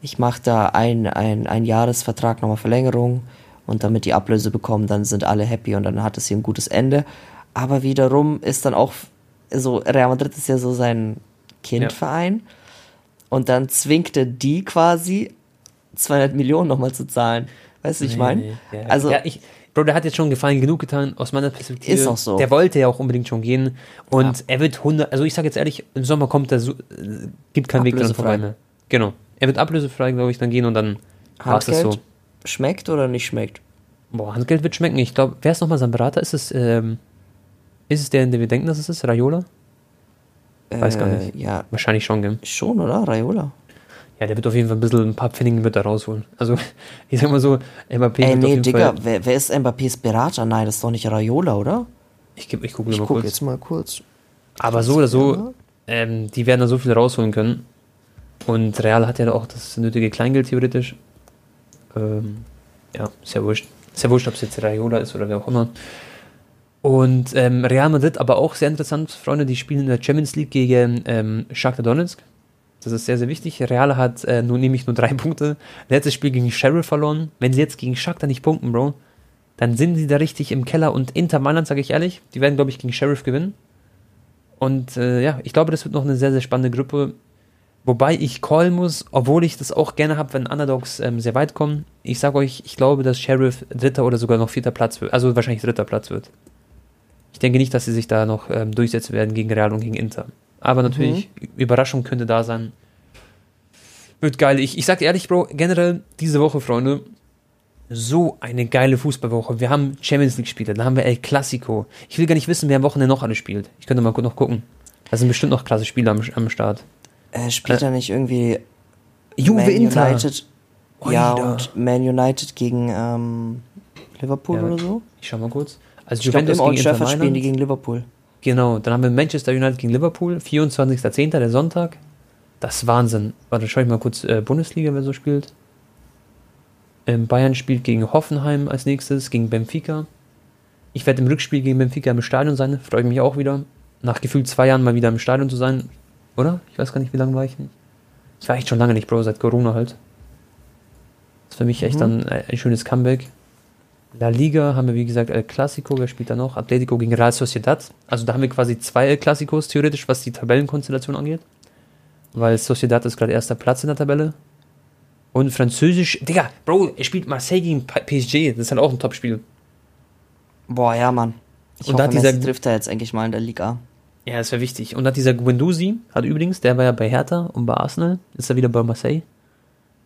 ich mache da ein, ein, ein Jahresvertrag nochmal Verlängerung und damit die Ablöse bekommen, dann sind alle happy und dann hat es hier ein gutes Ende. Aber wiederum ist dann auch, so Real Madrid ist ja so sein Kindverein ja. und dann zwingt er die quasi 200 Millionen nochmal zu zahlen. Weißt du, ich meine? Nee, ja. Also, ja, ich, Bro, der hat jetzt schon Gefallen genug getan, aus meiner Perspektive. Ist auch so. Der wollte ja auch unbedingt schon gehen. Und ja. er wird 100, also ich sage jetzt ehrlich, im Sommer kommt er, so, äh, gibt keinen Weg dran vorbei mehr. Genau. Er wird ablösefrei, glaube ich, dann gehen und dann war es so. Schmeckt oder nicht schmeckt? Boah, Handgeld wird schmecken. Ich glaube, wer ist nochmal sein Berater? Ist es, ähm, ist es der, in dem wir denken, dass es ist? Raiola? Weiß gar nicht. Äh, ja. Wahrscheinlich schon, gell? Schon, oder? Raiola. Ja, der wird auf jeden Fall ein bisschen, ein paar Pfennigen wird er rausholen. Also, [laughs] ich sag mal so, Mbappé Ey, nee, Digga, wer, wer, ist Mbappés Berater? Nein, das ist doch nicht Raiola, oder? Ich, ich gucke ich mal guck kurz. jetzt mal kurz. Aber so oder so, ähm, die werden da so viel rausholen können. Und Real hat ja auch das nötige Kleingeld theoretisch. Ähm, ja, sehr wurscht. Sehr wurscht, ob es jetzt Raiola ist oder wer auch immer. Und ähm, Real Madrid aber auch sehr interessant, Freunde, die spielen in der Champions League gegen ähm, Shakhtar Donetsk. Das ist sehr, sehr wichtig. Real hat äh, nur, nämlich nur drei [laughs] Punkte. Letztes Spiel gegen Sheriff verloren. Wenn sie jetzt gegen Shakhtar nicht punkten, Bro, dann sind sie da richtig im Keller. Und Inter Mailand, sage ich ehrlich, die werden, glaube ich, gegen Sheriff gewinnen. Und äh, ja, ich glaube, das wird noch eine sehr, sehr spannende Gruppe. Wobei ich callen muss, obwohl ich das auch gerne habe, wenn Underdogs ähm, sehr weit kommen. Ich sage euch, ich glaube, dass Sheriff dritter oder sogar noch vierter Platz wird. Also wahrscheinlich dritter Platz wird. Ich denke nicht, dass sie sich da noch ähm, durchsetzen werden gegen Real und gegen Inter. Aber natürlich, mhm. Überraschung könnte da sein. Wird geil. Ich, ich sag ehrlich, Bro, generell diese Woche, Freunde, so eine geile Fußballwoche. Wir haben Champions League-Spiele, dann haben wir El Clasico. Ich will gar nicht wissen, wer am Wochenende noch alles spielt. Ich könnte mal noch gucken. Da sind bestimmt noch klasse Spiele am, am Start. Äh, spielt äh, er nicht irgendwie Juve Man Inter? United? Ja, und Man United gegen ähm, Liverpool ja, oder so? Ich schau mal kurz. Also ich Juventus glaub, gegen Inter spielen die gegen Liverpool. Genau, dann haben wir Manchester United gegen Liverpool, 24.10., der Sonntag. Das ist Wahnsinn. Warte, schau ich mal kurz äh, Bundesliga, wer so spielt. Ähm, Bayern spielt gegen Hoffenheim als nächstes, gegen Benfica. Ich werde im Rückspiel gegen Benfica im Stadion sein, freue mich auch wieder. Nach gefühlt zwei Jahren mal wieder im Stadion zu sein. Oder? Ich weiß gar nicht, wie lange war ich nicht. Das war echt schon lange nicht, Bro, seit Corona halt. Das ist für mich echt mhm. dann ein schönes Comeback. La Liga haben wir, wie gesagt, El Clasico, wer spielt da noch? Atletico gegen Real Sociedad. Also da haben wir quasi zwei El Clasicos, theoretisch, was die Tabellenkonstellation angeht. Weil Sociedad ist gerade erster Platz in der Tabelle. Und Französisch, Digga, Bro, er spielt Marseille gegen PSG, das ist halt auch ein Top-Spiel. Boah, ja, Mann. Ich Und hoffe, da hat dieser- Messi trifft er jetzt endlich mal in der Liga. Ja, das wäre wichtig. Und hat dieser Guendouzi, hat übrigens, der war ja bei Hertha und bei Arsenal, ist er wieder bei Marseille.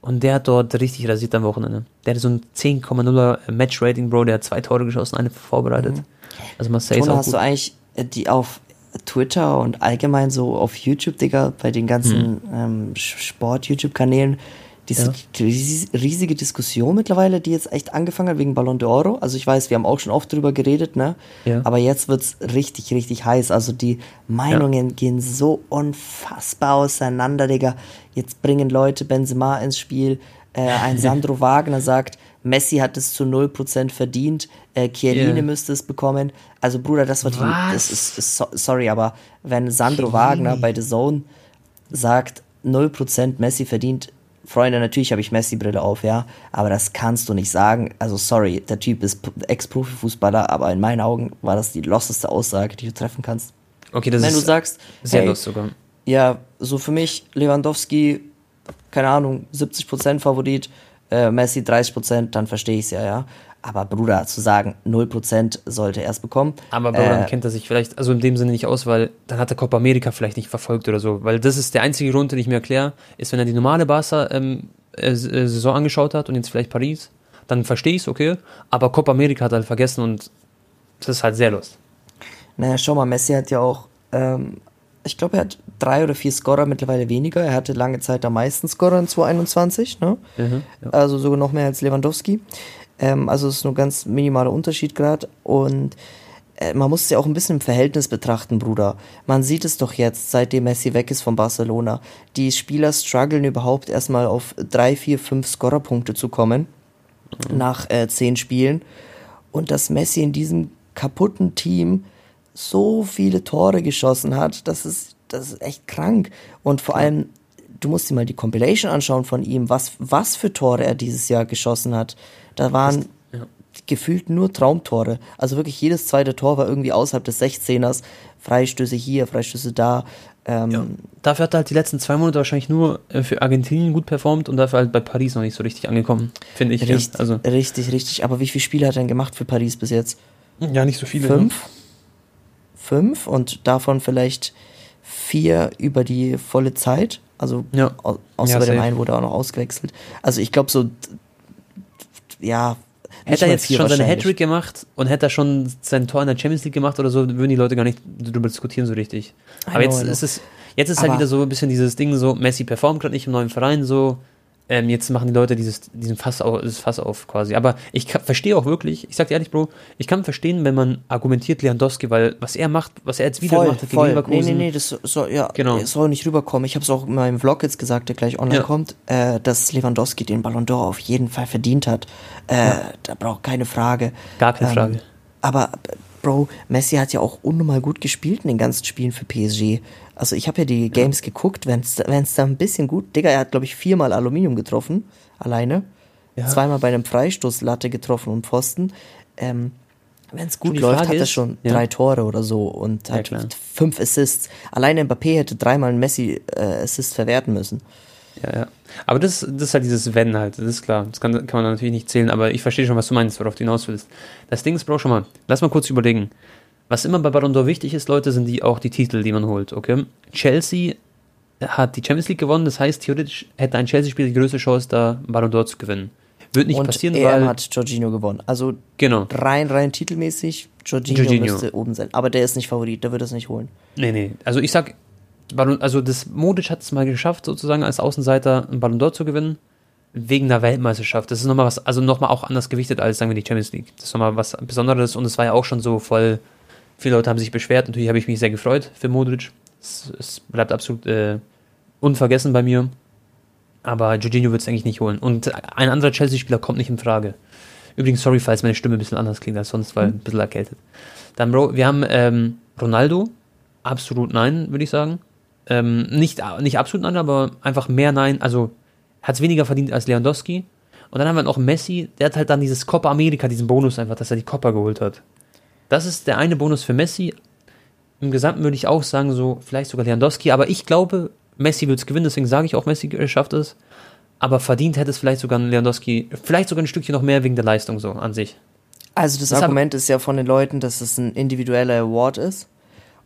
Und der hat dort richtig rasiert am Wochenende. Der hat so ein 10,0er Match-Rating, Bro, der hat zwei Tore geschossen, eine vorbereitet. Also Marseille ist Tone, auch hast gut. du eigentlich äh, die auf Twitter und allgemein so auf YouTube, Digga, bei den ganzen ähm, Sch- Sport-YouTube-Kanälen, diese. Ja. ries- riesige Diskussion mittlerweile, die jetzt echt angefangen hat wegen Ballon d'Oro. Also ich weiß, wir haben auch schon oft drüber geredet, ne? Ja. Aber jetzt wird's richtig, richtig heiß. Also die Meinungen gehen so unfassbar auseinander, Digga. Jetzt bringen Leute Benzema ins Spiel. Äh, ein Sandro [laughs] Wagner sagt, Messi hat es zu 0% verdient. Äh, Chiellini Yeah. müsste es bekommen. Also Bruder, das war die, das ist, ist so, sorry, aber wenn Sandro Wagner bei The Zone sagt, 0% Messi verdient, Freunde, natürlich habe ich Messi-Brille auf, ja, aber das kannst du nicht sagen. Also sorry, der Typ ist Ex-Profifußballer, aber in meinen Augen war das die losteste Aussage, die du treffen kannst. Okay, das wenn du ist sagst, sehr hey, los sogar. ja, so für mich Lewandowski, keine Ahnung, 70% Favorit, äh, Messi 30%, dann verstehe ich es ja, ja. Aber Bruder, zu sagen, 0% sollte er es bekommen. Aber dann äh, kennt er sich vielleicht, also in dem Sinne nicht aus, weil dann hat er Copa America vielleicht nicht verfolgt oder so. Weil das ist der einzige Grund, den ich mir erkläre, ist, wenn er die normale Barca ähm, äh, äh, Saison angeschaut hat und jetzt vielleicht Paris, dann verstehe ich es, okay. Aber Copa America hat er halt vergessen und das ist halt sehr los. Naja, schau mal, Messi hat ja auch, ähm, ich glaube, er hat drei oder vier Scorer mittlerweile weniger. Er hatte lange Zeit am meisten Scorer in 2021, ne? Mhm, ja. Also sogar noch mehr als Lewandowski. Ähm, also es ist nur ein ganz minimaler Unterschied gerade. Und äh, man muss es ja auch ein bisschen im Verhältnis betrachten, Bruder. Man sieht es doch jetzt, seitdem Messi weg ist von Barcelona. Die Spieler strugglen überhaupt erstmal auf drei, vier, fünf Scorerpunkte zu kommen. Nach äh, zehn Spielen. Und dass Messi in diesem kaputten Team so viele Tore geschossen hat, das ist, das ist echt krank. Und vor allem, du musst dir mal die Compilation anschauen von ihm, was, was für Tore er dieses Jahr geschossen hat. Da waren ja. gefühlt nur Traumtore. Also wirklich jedes zweite Tor war irgendwie außerhalb des 16ers. Freistöße hier, Freistöße da. Ähm, Dafür hat er halt die letzten zwei Monate wahrscheinlich nur äh, für Argentinien gut performt und dafür halt bei Paris noch nicht so richtig angekommen, finde ich. ja. Richtig, Also, richtig, richtig. Aber wie viele Spiele hat er denn gemacht für Paris bis jetzt? ja, nicht so viele. Fünf? Fünf und davon vielleicht vier über die volle Zeit. Also Ja. au- außer Ja, bei dem einen wurde er auch noch ausgewechselt. Also ich glaube so, ja. Hätte er jetzt schon seine wahrscheinlich. Hattrick gemacht und hätte er schon sein Tor in der Champions League gemacht oder so, würden die Leute gar nicht darüber diskutieren so richtig. Aber know, jetzt know. ist es, jetzt ist halt Aber- wieder so ein bisschen dieses Ding so, Messi performt gerade nicht im neuen Verein so, ähm, jetzt machen die Leute dieses, diesen Fass auf, dieses Fass auf quasi. Aber ich kann- verstehe auch wirklich, ich sag dir ehrlich, Bro, ich kann verstehen, wenn man argumentiert Lewandowski, weil was er macht, was er jetzt wieder voll, gemacht hat gegen voll. Nee, Leverkusen. nee, nee, das soll, ja, Genau. es soll nicht rüberkommen. Ich habe es auch in meinem Vlog jetzt gesagt, der gleich online Ja. kommt, äh, dass Lewandowski den Ballon d'Or auf jeden Fall verdient hat. Äh, Da braucht keine Frage. Gar keine Ähm, Frage. Aber, Bro, Messi hat ja auch unnormal gut gespielt in den ganzen Spielen für PSG. Also ich habe ja die Games geguckt, wenn es da ein bisschen gut, Digga, er hat glaube ich viermal Aluminium getroffen, alleine. Ja. Zweimal bei einem Freistoß Latte getroffen und Pfosten. Ähm, wenn es gut läuft, Frage hat er ist- schon ja. drei Tore oder so und Ja, hat fünf Assists. Alleine Mbappé hätte dreimal einen Messi-Assist verwerten müssen. Ja, ja. Aber das, das ist halt dieses Wenn halt, das ist klar. Das kann, kann man natürlich nicht zählen, aber ich verstehe schon, was du meinst, worauf du hinaus willst. Das Ding ist, Bro, schon mal, lass mal kurz überlegen. Was immer bei Ballon d'Or wichtig ist, Leute, sind die auch die Titel, die man holt, okay? Chelsea hat die Champions League gewonnen, das heißt, theoretisch hätte ein Chelsea-Spieler die größte Chance, da Ballon d'Or zu gewinnen. Wird nicht und passieren, EM weil. hat Jorginho gewonnen. Also genau. rein, rein titelmäßig, Jorginho, Jorginho. müsste oben sein. Aber der ist nicht Favorit, der wird es nicht holen. Nee, nee. Also ich sag, also das Modic hat es mal geschafft, sozusagen als Außenseiter einen Ballon d'Or zu gewinnen, wegen der Weltmeisterschaft. Das ist nochmal was, also nochmal auch anders gewichtet als, sagen wir, die Champions League. Das ist nochmal was Besonderes und es war ja auch schon so voll, viele Leute haben sich beschwert, natürlich habe ich mich sehr gefreut für Modric. Es, es bleibt absolut äh, unvergessen bei mir. Aber Jorginho wird es eigentlich nicht holen. Und ein anderer Chelsea-Spieler kommt nicht in Frage. Übrigens, sorry, falls meine Stimme ein bisschen anders klingt als sonst, weil ein bisschen erkältet. Dann, Bro, wir haben ähm, Ronaldo. Absolut nein, würde ich sagen. Ähm, nicht, nicht absolut nein, aber einfach mehr nein. Also hat es weniger verdient als Lewandowski. Und dann haben wir noch Messi, der hat halt dann dieses Copa America, diesen Bonus einfach, dass er die Copa geholt hat. Das ist der eine Bonus für Messi. Im Gesamten würde ich auch sagen, so vielleicht sogar Lewandowski, aber ich glaube, Messi wird es gewinnen, deswegen sage ich auch, Messi schafft es. Aber verdient hätte es vielleicht sogar ein Lewandowski, vielleicht sogar ein Stückchen noch mehr wegen der Leistung so an sich. Also das, Das Argument ist ja von den Leuten, dass es ein individueller Award ist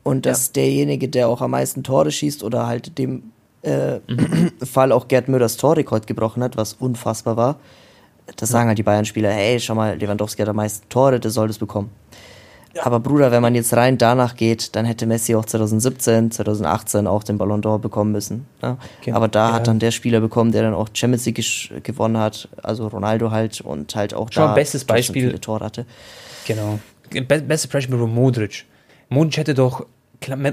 und dass Ja. derjenige, der auch am meisten Tore schießt oder halt dem äh, Mhm. [clears throat] Fall auch Gerd Müllers Torrekord gebrochen hat, was unfassbar war, das sagen halt die Bayern-Spieler, hey, schau mal, Lewandowski hat am meisten Tore, der soll das bekommen. Aber Bruder, wenn man jetzt rein danach geht, dann hätte Messi auch 2017, 2018 auch den Ballon d'Or bekommen müssen. Ne? Genau. Aber da Ja. hat dann der Spieler bekommen, der dann auch Champions League gewonnen hat, also Ronaldo halt und halt auch Schon da bestes Beispiel. viele Tore hatte. Genau. Be Beste Beispiel war Modric. Modric hätte doch.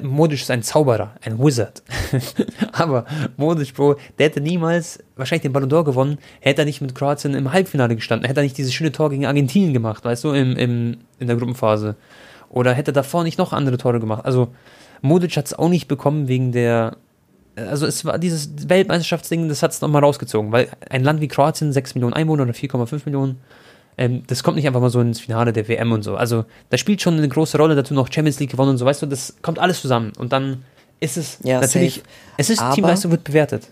Modric ist ein Zauberer, ein Wizard. [laughs] Aber Modric, Bro, der hätte niemals wahrscheinlich den Ballon d'Or gewonnen, hätte er nicht mit Kroatien im Halbfinale gestanden, hätte er nicht dieses schöne Tor gegen Argentinien gemacht, weißt du, im, im, in der Gruppenphase. Oder hätte davor nicht noch andere Tore gemacht. Also, Modric hat es auch nicht bekommen wegen der. Also, es war dieses Weltmeisterschaftsding, das hat es nochmal rausgezogen, weil ein Land wie Kroatien, 6 Millionen Einwohner oder 4,5 Millionen, ähm, das kommt nicht einfach mal so ins Finale der WM und so. Also, da spielt schon eine große Rolle, dazu noch Champions League gewonnen und so, weißt du, das kommt alles zusammen. Und dann ist es Ja, natürlich, safe. es ist Aber- Teamleistung wird bewertet.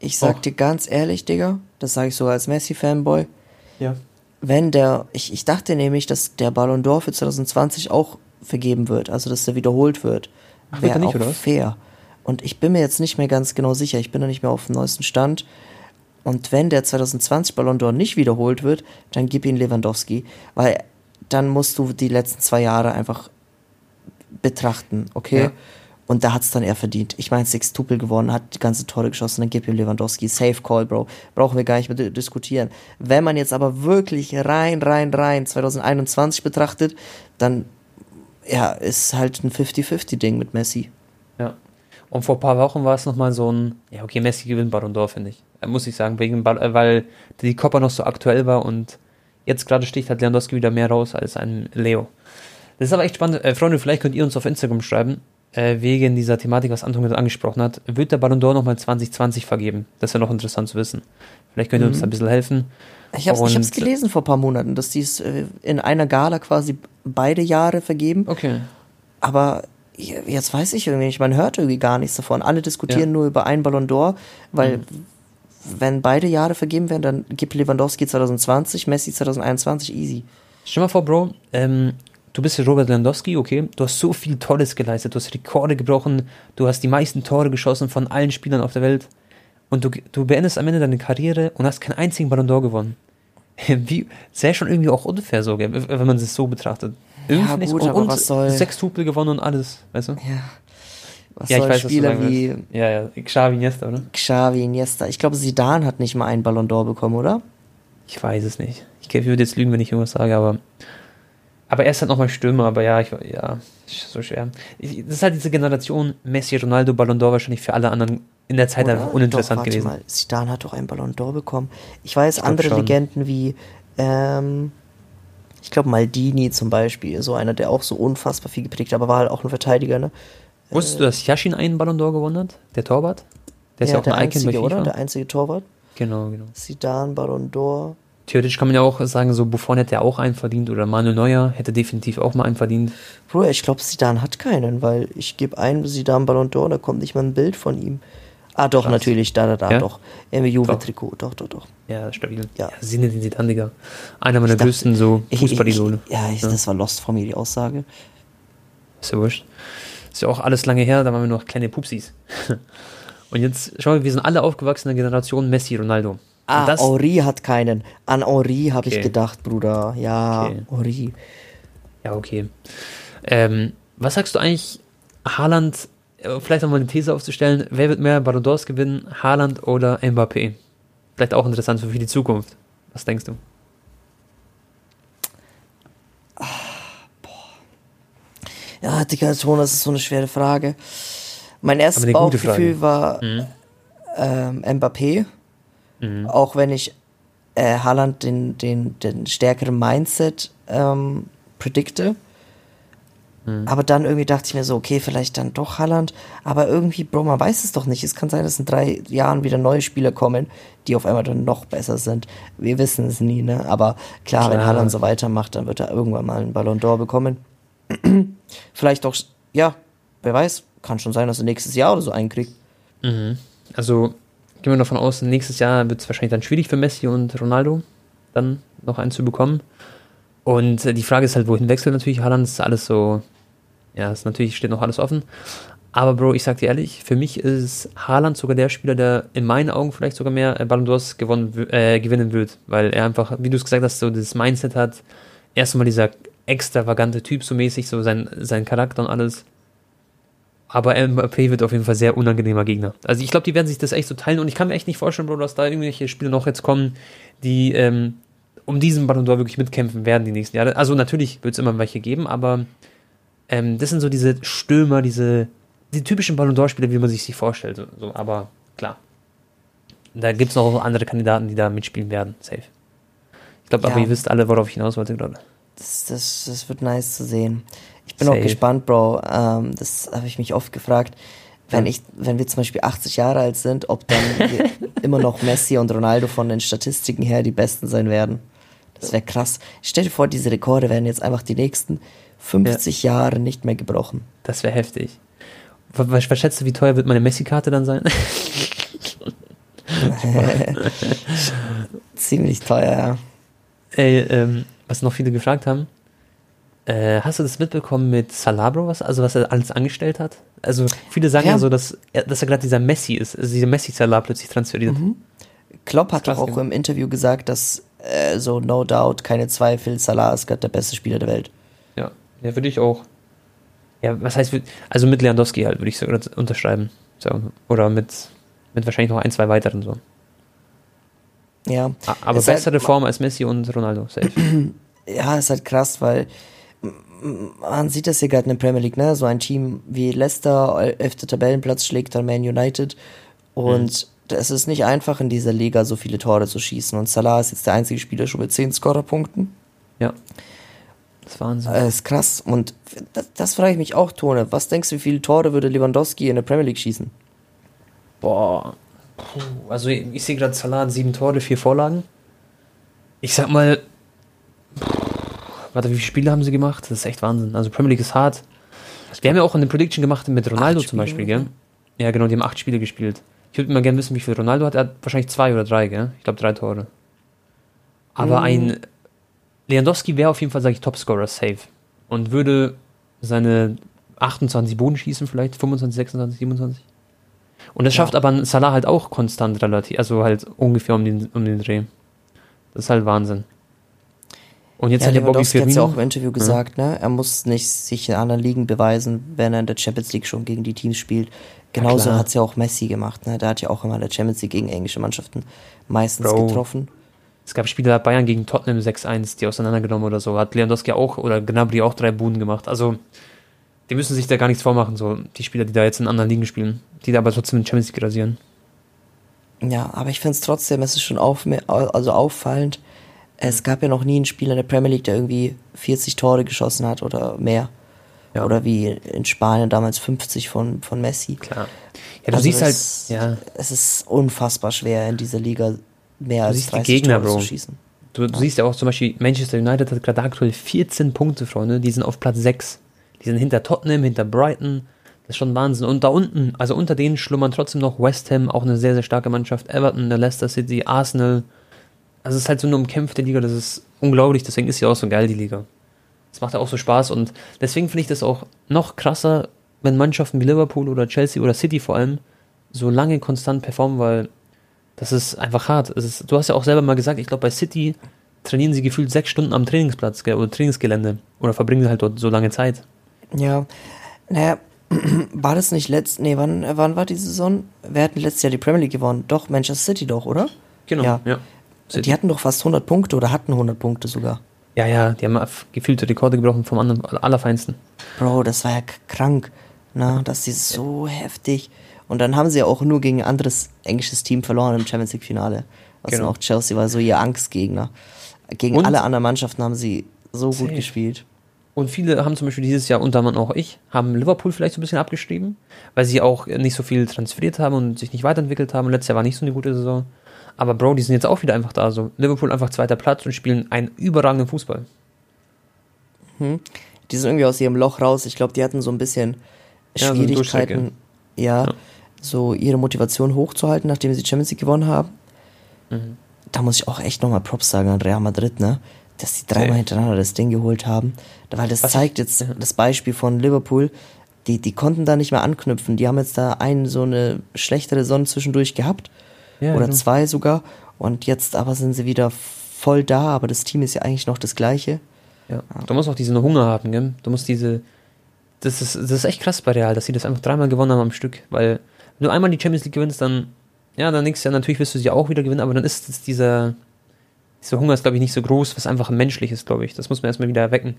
Ich sag Och. dir ganz ehrlich, Digga, das sage ich sogar als Messi-Fanboy, Ja. wenn der, ich, ich dachte nämlich, dass der Ballon d'Or für 2020 auch vergeben wird, also dass der wiederholt wird. Wäre auch fair. Und ich bin mir jetzt nicht mehr ganz genau sicher, ich bin da nicht mehr auf dem neuesten Stand. Und wenn der 2020 Ballon d'Or nicht wiederholt wird, dann gib ihn Lewandowski, weil dann musst du die letzten zwei Jahre einfach betrachten, okay? Ja. Und da hat's dann eher verdient. Ich meine, Sextupel gewonnen, hat die ganze Tore geschossen, dann gib ihm Lewandowski. Safe Call, Bro. Brauchen wir gar nicht mehr di- diskutieren. Wenn man jetzt aber wirklich rein, rein, rein 2021 betrachtet, dann ja, ist halt ein 50-50-Ding mit Messi. Und vor ein paar Wochen war es nochmal so ein, ja, okay, Messi gewinnt Ballon d'Or, finde ich. Äh, Muss ich sagen, wegen, äh, weil die Copa noch so aktuell war und jetzt gerade sticht halt Lewandowski wieder mehr raus als ein Leo. Das ist aber echt spannend. Äh, Freunde, vielleicht könnt ihr uns auf Instagram schreiben, äh, wegen dieser Thematik, was Anton gerade angesprochen hat. Wird der Ballon d'Or nochmal 2020 vergeben? Das wäre noch interessant zu wissen. Vielleicht könnt ihr uns da ein bisschen helfen. Ich ich hab's Und- gelesen vor ein paar Monaten, dass die es äh, in einer Gala quasi beide Jahre vergeben. Okay. Aber jetzt weiß ich irgendwie nicht, man hört irgendwie gar nichts davon. Alle diskutieren Ja. Mhm. nur über einen Ballon d'Or, weil wenn beide Jahre vergeben werden, dann gibt Lewandowski 2020, Messi 2021 easy. Stell mal vor, Bro, ähm, du bist Robert Lewandowski, okay? Du hast so viel Tolles geleistet, du hast Rekorde gebrochen, du hast die meisten Tore geschossen von allen Spielern auf der Welt und du, du beendest am Ende deine Karriere und hast keinen einzigen Ballon d'Or gewonnen. [laughs] Wie, das wäre schon irgendwie auch unfair so, wenn man es so betrachtet. Irgendwie Ja, gut, und, aber was soll- sechs Tupel gewonnen und alles, weißt du? Ja. Was Ja, ich soll weiß, was du Spieler wie. Ja, ja, Xavi, Iniesta, oder? Xavi, Iniesta, ich glaube Zidane hat nicht mal einen Ballon d'Or bekommen, oder? Ich weiß es nicht. Ich würde jetzt lügen, wenn ich irgendwas sage, aber. Aber er ist halt nochmal Stürmer, aber ja, ich, ja, so schwer. Ich, das ist halt diese Generation Messi, Ronaldo, Ballon d'Or wahrscheinlich für alle anderen in der Zeit Oder? einfach uninteressant Doch, gewesen. Mal. Zidane hat doch einen Ballon d'Or bekommen. Ich weiß, glaub andere schon. Legenden wie, ähm, ich glaube Maldini zum Beispiel, so einer, der auch so unfassbar viel geprägt hat, aber war halt auch ein Verteidiger, ne? Wusstest du, dass Yashin einen Ballon d'Or gewonnen hat? Der Torwart? Der ist ja, auch der ein Icon einzige, oder? Der einzige Torwart. Genau, genau. Zidane, Ballon d'Or. Theoretisch kann man ja auch sagen, so Buffon hätte auch einen verdient oder Manuel Neuer hätte definitiv auch mal einen verdient. Bro, ich glaube, Zidane hat keinen, weil ich gebe ein Zidane Ballon d'Or, da kommt nicht mal ein Bild von ihm. Ah, doch, Krass. natürlich, da, da, da, Ja? doch. Im Juve-Trikot, doch, doch, doch. Ja, stabil. Ja. ja Sinne den Sidan, Digga. Einer meiner dachte- größten so ich- Ja, ich, das war Lost von mir, die Aussage. Ist ja wurscht. Ist ja auch alles lange her, da waren wir noch kleine Pupsis. [laughs] Und jetzt, schau mal, wir sind alle aufgewachsen in der Generation Messi, Ronaldo. Ah, das, Henri hat keinen. An Henri habe Okay. ich gedacht, Bruder. Ja, Okay. Henri. ja, okay. Ähm, was sagst du eigentlich, Haaland, vielleicht nochmal eine These aufzustellen, wer wird mehr Ballon d'Ors gewinnen, Haaland oder Mbappé? Vielleicht auch interessant für die Zukunft. Was denkst du? Ja, Digga, schon, das ist so eine schwere Frage. Mein erstes Bauchgefühl war Mhm. ähm, Mbappé. Mhm. Auch wenn ich äh, Haaland den, den, den stärkeren Mindset ähm, predikte. Mhm. Aber dann irgendwie dachte ich mir so, okay, vielleicht dann doch Halland. Aber irgendwie, Bro, man weiß es doch nicht. Es kann sein, dass in drei Jahren wieder neue Spieler kommen, die auf einmal dann noch besser sind. Wir wissen es nie, ne? Aber klar, klar. wenn Halland so weitermacht, dann wird er irgendwann mal einen Ballon d'Or bekommen. [clears throat] vielleicht auch, ja, wer weiß, kann schon sein, dass er nächstes Jahr oder so einkriegt. Mhm. Also gehen wir davon aus, nächstes Jahr wird es wahrscheinlich dann schwierig für Messi und Ronaldo, dann noch einen zu bekommen. Und die Frage ist halt, wohin wechselt natürlich Haaland? Ist alles so, ja, ist natürlich steht noch alles offen. Aber Bro, ich sag dir ehrlich, für mich ist Haaland sogar der Spieler, der in meinen Augen vielleicht sogar mehr äh, Ballon d'Ors äh, gewinnen wird, weil er einfach, wie du es gesagt hast, so das Mindset hat. Erstmal dieser extravagante Typ so mäßig, so sein, sein Charakter und alles. Aber MAP wird auf jeden Fall sehr unangenehmer Gegner. Also ich glaube, die werden sich das echt so teilen und ich kann mir echt nicht vorstellen, Bro, dass da irgendwelche Spieler noch jetzt kommen, die ähm, um diesen Ballon d'Or wirklich mitkämpfen werden die nächsten Jahre. Also natürlich wird es immer welche geben, aber ähm, das sind so diese Stürmer, diese die typischen Ballon d'Or-Spieler, wie man sich sie vorstellt. So, so. Aber klar, da gibt es noch andere Kandidaten, die da mitspielen werden. Safe. Ich glaube, ja. aber ihr wisst alle, worauf ich hinaus wollte gerade. Das, das, das wird nice zu sehen. Ich bin Safe. auch gespannt, Bro. Ähm, das habe ich mich oft gefragt. Wenn, ich, wenn wir zum Beispiel 80 Jahre alt sind, ob dann [laughs] immer noch Messi und Ronaldo von den Statistiken her die Besten sein werden. Das wäre krass. Stell dir vor, diese Rekorde werden jetzt einfach die nächsten 50 ja. Jahre nicht mehr gebrochen. Das wäre heftig. Was, was schätzt du, wie teuer wird meine Messi-Karte dann sein? [laughs] Ziemlich teuer, ja. Ey, ähm, was noch viele gefragt haben, äh, hast du das mitbekommen mit Salabro, was, also was er alles angestellt hat? Also viele sagen ja, ja so, dass er, dass er gerade dieser Messi ist, also dieser Messi-Salah plötzlich transferiert. Mhm. Klopp hat doch auch im Interview gesagt, dass äh, so no doubt, keine Zweifel, Salah ist gerade der beste Spieler der Welt. Ja, würde ich auch. Ja, was heißt, also mit Lewandowski halt, würde ich so unterschreiben. So, oder mit, mit wahrscheinlich noch ein, zwei weiteren so. Ja. Aber bessere halt, Form als Messi und Ronaldo, safe. [clears throat] Ja, ist halt krass, weil man sieht das hier gerade in der Premier League, ne? So ein Team wie Leicester, elfter Tabellenplatz, schlägt dann Man United. Und mhm. es ist nicht einfach, in dieser Liga so viele Tore zu schießen. Und Salah ist jetzt der einzige Spieler schon mit 10 Scorerpunkten. Ja. Das ist Wahnsinn. Das ist krass. Und das, das frage ich mich auch, Tone. Was denkst du, wie viele Tore würde Lewandowski in der Premier League schießen? Boah. Puh. Also ich, ich sehe gerade Salah sieben Tore, vier Vorlagen. Ich sag mal, warte, wie viele Spiele haben sie gemacht? Das ist echt Wahnsinn. Also Premier League ist hart. Wir haben ja auch eine Prediction gemacht mit Ronaldo zum Beispiel, gell? Ja, genau, die haben acht Spiele gespielt. Ich würde mal gerne wissen, wie viel Ronaldo hat. Er hat wahrscheinlich zwei oder drei, gell? Ich glaube drei Tore. Aber mhm. ein Lewandowski wäre auf jeden Fall, sage ich, Topscorer safe. Und würde seine 28 Boden schießen, vielleicht 25, 26, 27. Und das ja. schafft aber Salah halt auch konstant relativ, also halt ungefähr um den, um den Dreh. Das ist halt Wahnsinn. Und jetzt ja, hat der Bobby Firmino... hat ja auch im Interview hm? gesagt, ne? er muss nicht sich in anderen Ligen beweisen, wenn er in der Champions League schon gegen die Teams spielt. Genauso ja, hat es ja auch Messi gemacht. Ne? Der hat ja auch immer in der Champions League gegen englische Mannschaften meistens Bro. getroffen. Es gab Spiele Bayern gegen Tottenham 6-1, die auseinandergenommen oder so. Hat Lewandowski auch oder Gnabry auch drei Buden gemacht. Also, die müssen sich da gar nichts vormachen, so die Spieler, die da jetzt in anderen Ligen spielen, die da aber trotzdem in Champions League rasieren. Ja, aber ich finde es trotzdem, es ist schon auf, also auffallend, es gab ja noch nie einen Spieler in der Premier League, der irgendwie 40 Tore geschossen hat oder mehr. Ja. Oder wie in Spanien damals 50 von, von Messi. Klar. Ja, du also siehst es, halt, ja. Es ist unfassbar schwer in dieser Liga mehr du als siehst 30 die Gegner, Tore Bro. zu schießen. Du, du ja. siehst ja auch zum Beispiel, Manchester United hat gerade aktuell 14 Punkte, Freunde. Die sind auf Platz 6. Die sind hinter Tottenham, hinter Brighton. Das ist schon Wahnsinn. Und da unten, also unter denen schlummern trotzdem noch West Ham, auch eine sehr, sehr starke Mannschaft. Everton, Leicester City, Arsenal, also es ist halt so eine umkämpfte Liga, das ist unglaublich, deswegen ist sie auch so geil, die Liga. Das macht ja auch so Spaß und deswegen finde ich das auch noch krasser, wenn Mannschaften wie Liverpool oder Chelsea oder City vor allem so lange konstant performen, weil das ist einfach hart. Ist, du hast ja auch selber mal gesagt, ich glaube bei City trainieren sie gefühlt sechs Stunden am Trainingsplatz oder Trainingsgelände oder verbringen halt dort so lange Zeit. Ja, naja, [clears throat] war das nicht letzt, nee, wann, wann war die Saison? Wer hat letztes Jahr die Premier League gewonnen? Doch, Manchester City doch, oder? Genau, ja. ja. Die hatten doch fast 100 Punkte oder hatten 100 Punkte sogar. Ja, ja, die haben gefühlte Rekorde gebrochen vom anderen, allerfeinsten. Bro, das war ja krank, ne? Das ist so heftig. Und dann haben sie ja auch nur gegen ein anderes englisches Team verloren im Champions League Finale. Was genau. auch Chelsea war so ihr Angstgegner. Gegen Und? alle anderen Mannschaften haben sie so gut gespielt. Und viele haben zum Beispiel dieses Jahr, unter anderem auch ich, haben Liverpool vielleicht so ein bisschen abgeschrieben, weil sie auch nicht so viel transferiert haben und sich nicht weiterentwickelt haben. Letztes Jahr war nicht so eine gute Saison. Aber Bro, die sind jetzt auch wieder einfach da. So Liverpool einfach zweiter Platz und spielen einen überragenden Fußball. Hm. Die sind irgendwie aus ihrem Loch raus. Ich glaube, die hatten so ein bisschen Schwierigkeiten, ja, ja, ja, so ihre Motivation hochzuhalten, nachdem sie Champions League gewonnen haben. Mhm. Da muss ich auch echt nochmal Props sagen an Real Madrid, ne? Dass sie dreimal hintereinander das Ding geholt haben. Weil das Was zeigt jetzt das Beispiel von Liverpool. Die, die konnten da nicht mehr anknüpfen. Die haben jetzt da einen so eine schlechtere Sonne zwischendurch gehabt. Ja, oder genau. zwei sogar. Und jetzt aber sind sie wieder voll da, aber das Team ist ja eigentlich noch das gleiche. Ja. Du musst auch diesen Hunger haben, gell? Du musst diese. Das ist, das ist echt krass bei Real, dass sie das einfach dreimal gewonnen haben am Stück. Weil, wenn du einmal die Champions League gewinnst, dann. Ja, dann nächstes Jahr natürlich wirst du sie auch wieder gewinnen, aber dann ist es dieser. Dieser Hunger ist, glaube ich, nicht so groß, was einfach menschlich ist, glaube ich. Das muss man erstmal wieder erwecken.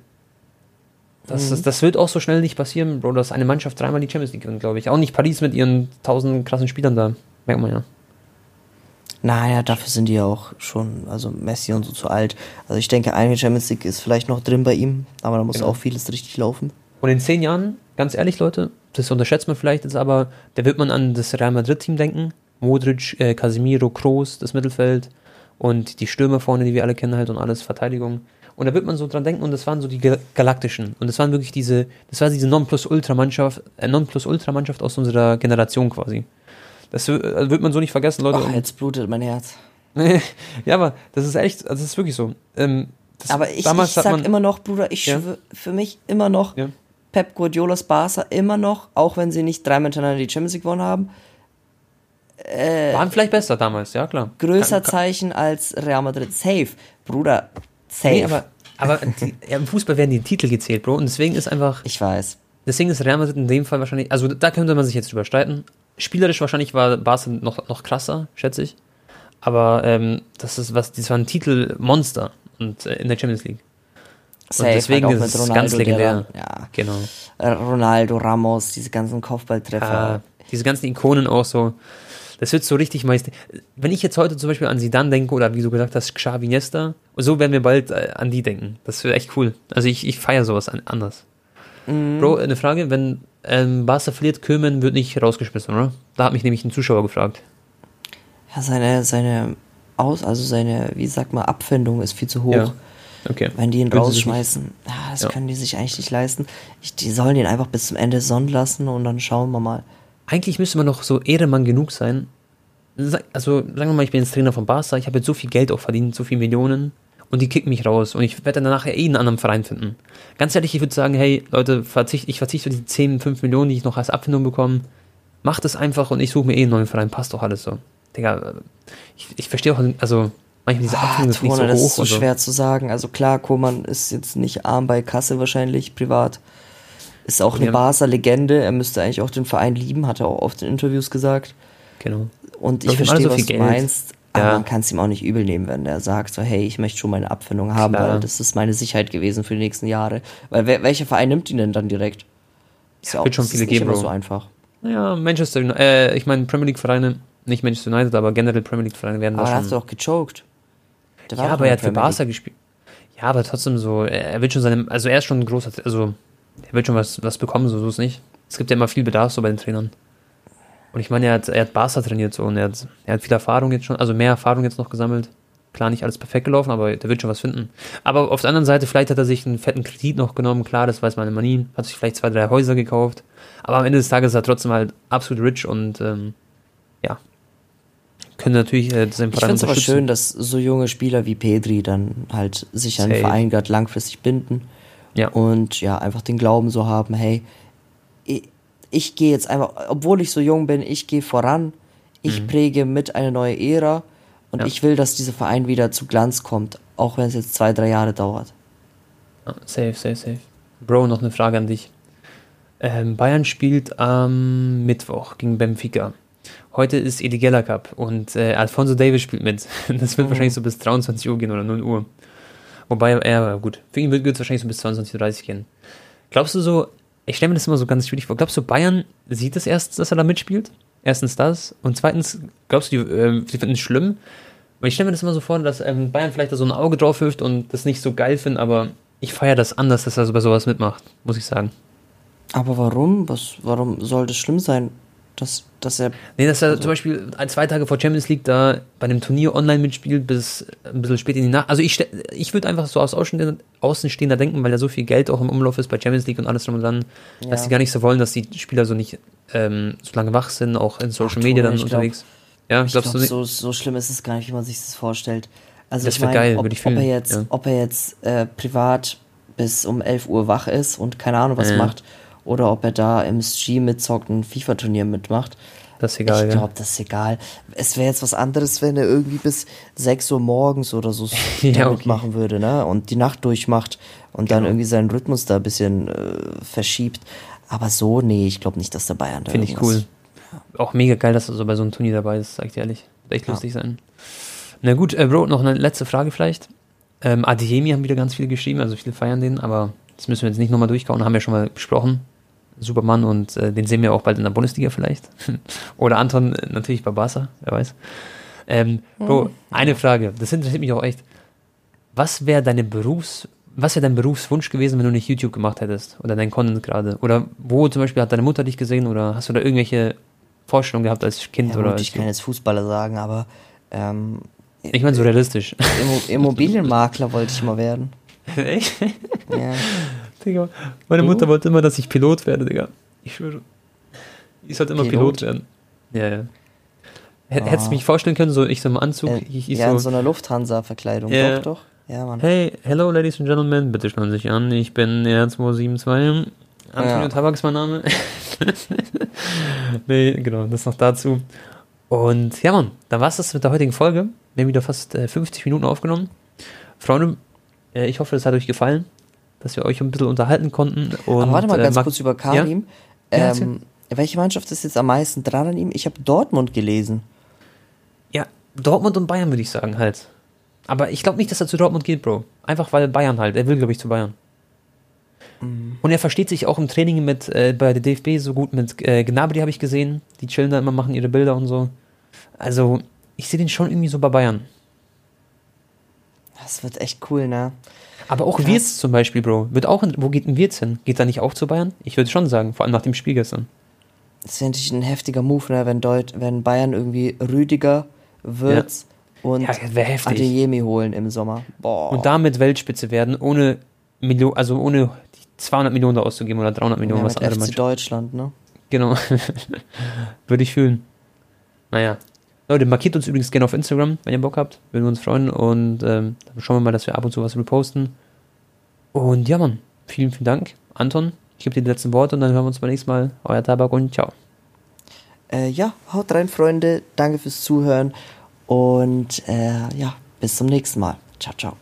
Das, mhm. das, das, wird auch so schnell nicht passieren, Bro, dass eine Mannschaft dreimal die Champions League gewinnt, glaube ich. Auch nicht Paris mit ihren tausend krassen Spielern da. Merkt man ja. Naja, dafür sind die ja auch schon, also Messi und so zu alt. Also ich denke, eine Champions League ist vielleicht noch drin bei ihm, aber da muss genau. auch vieles richtig laufen. Und in zehn Jahren, ganz ehrlich, Leute, das unterschätzt man vielleicht jetzt, aber da wird man an das Real Madrid-Team denken. Modric, äh, Casemiro, Kroos, das Mittelfeld und die Stürmer vorne, die wir alle kennen halt und alles, Verteidigung. Und da wird man so dran denken und das waren so die Galaktischen. Und das waren wirklich diese, das war diese Non-Plus-Ultra-Mannschaft, äh, Non-Plus-Ultra-Mannschaft aus unserer Generation quasi. Das äh, wird man so nicht vergessen, Leute. Oh, jetzt blutet mein Herz. [laughs] ja, aber das ist echt, also das ist wirklich so. Ähm, aber ich, ich sag immer noch, Bruder, ich ja? schwöre, für mich immer noch ja? Pep Guardiolas Barca immer noch, auch wenn sie nicht dreimal hintereinander die Champions League gewonnen haben. Äh, Waren vielleicht besser damals, ja klar. Größer kann, kann. Zeichen als Real Madrid. Safe, Bruder, safe. Nee, aber, aber die, ja, im Fußball werden die Titel gezählt, Bro, und deswegen ist einfach. Ich weiß. Deswegen ist Real Madrid in dem Fall wahrscheinlich, also da könnte man sich jetzt überstreiten, Spielerisch wahrscheinlich war Barca noch, noch krasser, schätze ich. Aber ähm, das ist was, das war ein Titelmonster und äh, in der Champions League. Safe, und deswegen halt ist es ganz legendär. Der, ja, genau. Äh, Ronaldo, Ramos, diese ganzen Kopfballtreffer. Ja, diese ganzen Ikonen auch so. Das wird so richtig meist. Wenn ich jetzt heute zum Beispiel an Sidan denke oder wie du gesagt hast, Xavi Nesta, so werden wir bald äh, an die denken. Das wäre echt cool. Also ich, ich feiere sowas an, anders. Mhm. Bro, eine Frage, wenn ähm, Barca verliert, Kömen wird nicht rausgeschmissen, oder? Da hat mich nämlich ein Zuschauer gefragt. Ja, seine, seine Aus, also seine, wie sagt man, Abfindung ist viel zu hoch. Ja. Okay. Wenn die ihn Würden rausschmeißen, ja, das ja. können die sich eigentlich nicht leisten. Ich, die sollen ihn einfach bis zum Ende sonnen lassen und dann schauen wir mal. Eigentlich müsste man doch so Ehremann genug sein. Also, sagen wir mal, ich bin jetzt Trainer von Barca, ich habe jetzt so viel Geld auch verdient, so viele Millionen und die kicken mich raus und ich werde dann nachher eh einen anderen Verein finden. Ganz ehrlich, ich würde sagen, hey, Leute, verzicht, ich verzichte für die 10, 5 Millionen, die ich noch als Abfindung bekomme. Macht es einfach und ich suche mir eh einen neuen Verein, passt doch alles so. Digga, ich, ich verstehe auch, also manchmal diese Abfindung ah, ist nicht so das hoch. Das ist so schwer zu sagen. Also klar, Koman ist jetzt nicht arm bei Kasse wahrscheinlich, privat. Ist auch eine Barca-Legende. Er müsste eigentlich auch den Verein lieben, hat er auch oft in Interviews gesagt. Genau. Und ich verstehe, so was du meinst. Aber ja. man kann es ihm auch nicht übel nehmen, wenn der sagt, so, hey, ich möchte schon meine Abfindung haben, Klar. weil das ist meine Sicherheit gewesen für die nächsten Jahre. Weil wer, welcher Verein nimmt ihn denn dann direkt? Ist ja auch, Wird schon viele geben, Bro. so einfach. Ja, Manchester United, äh, ich meine Premier League Vereine, nicht Manchester United, aber generell Premier League Vereine werden aber da schon. Aber hast du auch gechoked. Der ja, aber er hat für Barca gespielt. Ja, aber trotzdem so, er wird schon seine, also er ist schon ein großer, also er wird schon was, was bekommen, so, so ist nicht. Es gibt ja immer viel Bedarf so bei den Trainern. Und ich meine, er hat, er hat Barca trainiert so und er hat, er hat viel Erfahrung jetzt schon, also mehr Erfahrung jetzt noch gesammelt. Klar, nicht alles perfekt gelaufen, aber der wird schon was finden. Aber auf der anderen Seite, vielleicht hat er sich einen fetten Kredit noch genommen, klar, das weiß man immer nie. Hat sich vielleicht zwei, drei Häuser gekauft. Aber am Ende des Tages ist er trotzdem halt absolut rich und ähm, ja. Können natürlich äh, seinen Verein Ich finde es aber schön, dass so junge Spieler wie Pedri dann halt sich an den Verein gerade langfristig binden. Ja. Und ja, einfach den Glauben so haben, hey, ich gehe jetzt einfach, obwohl ich so jung bin, ich gehe voran, ich mhm. präge mit eine neue Ära und ja. ich will, dass dieser Verein wieder zu Glanz kommt, auch wenn es jetzt zwei, drei Jahre dauert. safe, safe, safe. Bro, noch eine Frage an dich. Ähm, Bayern spielt am Mittwoch gegen Benfica. Heute ist Edi Geller Cup und äh, Alfonso Davis spielt mit. [laughs] Das wird mhm. wahrscheinlich so bis 23 Uhr gehen oder 0 Uhr. Wobei, ja, gut, für ihn wird es wahrscheinlich so bis 22.30 Uhr gehen. Glaubst du so, ich stelle mir das immer so ganz schwierig vor. Glaubst du, Bayern sieht es erst, dass er da mitspielt? Erstens das. Und zweitens, glaubst du, die, äh, die finden es schlimm? Weil ich stelle mir das immer so vor, dass ähm, Bayern vielleicht da so ein Auge drauf wirft und das nicht so geil finden, aber ich feiere das anders, dass er bei sowas mitmacht, muss ich sagen. Aber warum? Was, warum soll das schlimm sein, dass, dass er. Nee, dass er also, zum Beispiel ein, zwei Tage vor Champions League da bei einem Turnier online mitspielt, bis ein bisschen spät in die Nacht. Also ich, ich würde einfach so aus Außenstehender denken, weil da so viel Geld auch im Umlauf ist bei Champions League und alles drum und dann, ja. dass die gar nicht so wollen, dass die Spieler so nicht ähm, so lange wach sind, auch in Social Ach, Media dann unterwegs. Glaub, ja, ich glaube, so, so schlimm ist es gar nicht, wie man sich das vorstellt. Also das ich mein, geil, ob, würde ich. Ob er jetzt, ja. ob er jetzt äh, privat bis um 11 Uhr wach ist und keine Ahnung was ja. macht oder ob er da im Stream mitzockt ein FIFA-Turnier mitmacht. Das ist egal. Ich glaube, das ist egal. Es wäre jetzt was anderes, wenn er irgendwie bis 6 Uhr morgens oder so [laughs] ja, okay. machen würde, ne? Und die Nacht durchmacht und genau. dann irgendwie seinen Rhythmus da ein bisschen äh, verschiebt. Aber so, nee, ich glaube nicht, dass der Bayern da Finde ich cool. Ja. Auch mega geil, dass er so bei so einem Turnier dabei ist, sag ich ehrlich. Wird echt ja. lustig sein. Na gut, äh, Bro, noch eine letzte Frage vielleicht. Ähm, Adeyemi haben wieder ganz viele geschrieben, also viele feiern den, aber das müssen wir jetzt nicht nochmal durchkauen, haben wir schon mal besprochen. Superman und äh, den sehen wir auch bald in der Bundesliga vielleicht. [laughs] Oder Anton äh, natürlich bei Barca, wer weiß. Ähm, Bro, hm. eine Frage, das interessiert mich auch echt. Was wäre deine Berufs, was wäre dein Berufswunsch gewesen, wenn du nicht YouTube gemacht hättest? Oder dein Content gerade? Oder wo zum Beispiel hat deine Mutter dich gesehen oder hast du da irgendwelche Vorstellungen gehabt als Kind? Ja, oder gut, ich kann jetzt Fußballer sagen, aber ähm, ich meine so realistisch. Immobilienmakler wollte ich mal werden. [laughs] Echt? Ja. Digga. Meine Mutter wollte immer, dass ich Pilot werde, Digga. Ich schwöre. Ich sollte immer Pilot, Pilot werden. Ja, ja. Hätt, oh. Hättest du mich vorstellen können, so ich so im Anzug? Äh, ich, ich ja, so, in so einer Lufthansa-Verkleidung. Yeah. Doch, doch. Ja, Mann. Hey, hello, ladies and gentlemen. Bitte schauen Sie sich an. Ich bin R272. Antonio ja. Tabak ist mein Name. [laughs] nee, genau, das noch dazu. Und ja, Mann, dann war es das mit der heutigen Folge. Wir haben wieder fast äh, 50 Minuten aufgenommen. Freunde, äh, ich hoffe, es hat euch gefallen dass wir euch ein bisschen unterhalten konnten. Und, Aber warte mal ganz äh, kurz über Karim. Ja? Ähm, ja, welche Mannschaft ist jetzt am meisten dran an ihm? Ich habe Dortmund gelesen. Ja, Dortmund und Bayern würde ich sagen halt. Aber ich glaube nicht, dass er zu Dortmund geht, Bro. Einfach weil Bayern halt. Er will, glaube ich, zu Bayern. Mhm. Und er versteht sich auch im Training mit äh, bei der DFB so gut mit äh, Gnabry habe ich gesehen. Die chillen da immer, machen ihre Bilder und so. Also, ich sehe den schon irgendwie so bei Bayern. Das wird echt cool, ne? Aber auch Wirtz zum Beispiel, Bro. Wird auch in, wo geht ein Wirtz hin? Geht er nicht auch zu Bayern? Ich würde schon sagen, vor allem nach dem Spiel gestern. Das ist natürlich ein heftiger Move, ne? wenn, Deut wenn Bayern irgendwie Rüdiger, Wirtz ja. und ja, Adeyemi holen im Sommer. Boah. Und damit Weltspitze werden, ohne Million, also ohne 200 Millionen da auszugeben oder 300 Millionen, ja, was andere FC Deutschland, ne? Genau. [laughs] würde ich fühlen. Naja, Leute, markiert uns übrigens gerne auf Instagram, wenn ihr Bock habt. Würden wir uns freuen. Und ähm, dann schauen wir mal, dass wir ab und zu was reposten. Und ja, Mann, vielen, vielen Dank. Anton, ich gebe dir die letzten Worte und dann hören wir uns beim nächsten Mal. Euer Tabak und ciao. Äh, ja, haut rein, Freunde. Danke fürs Zuhören. Und äh, ja, bis zum nächsten Mal. Ciao, ciao.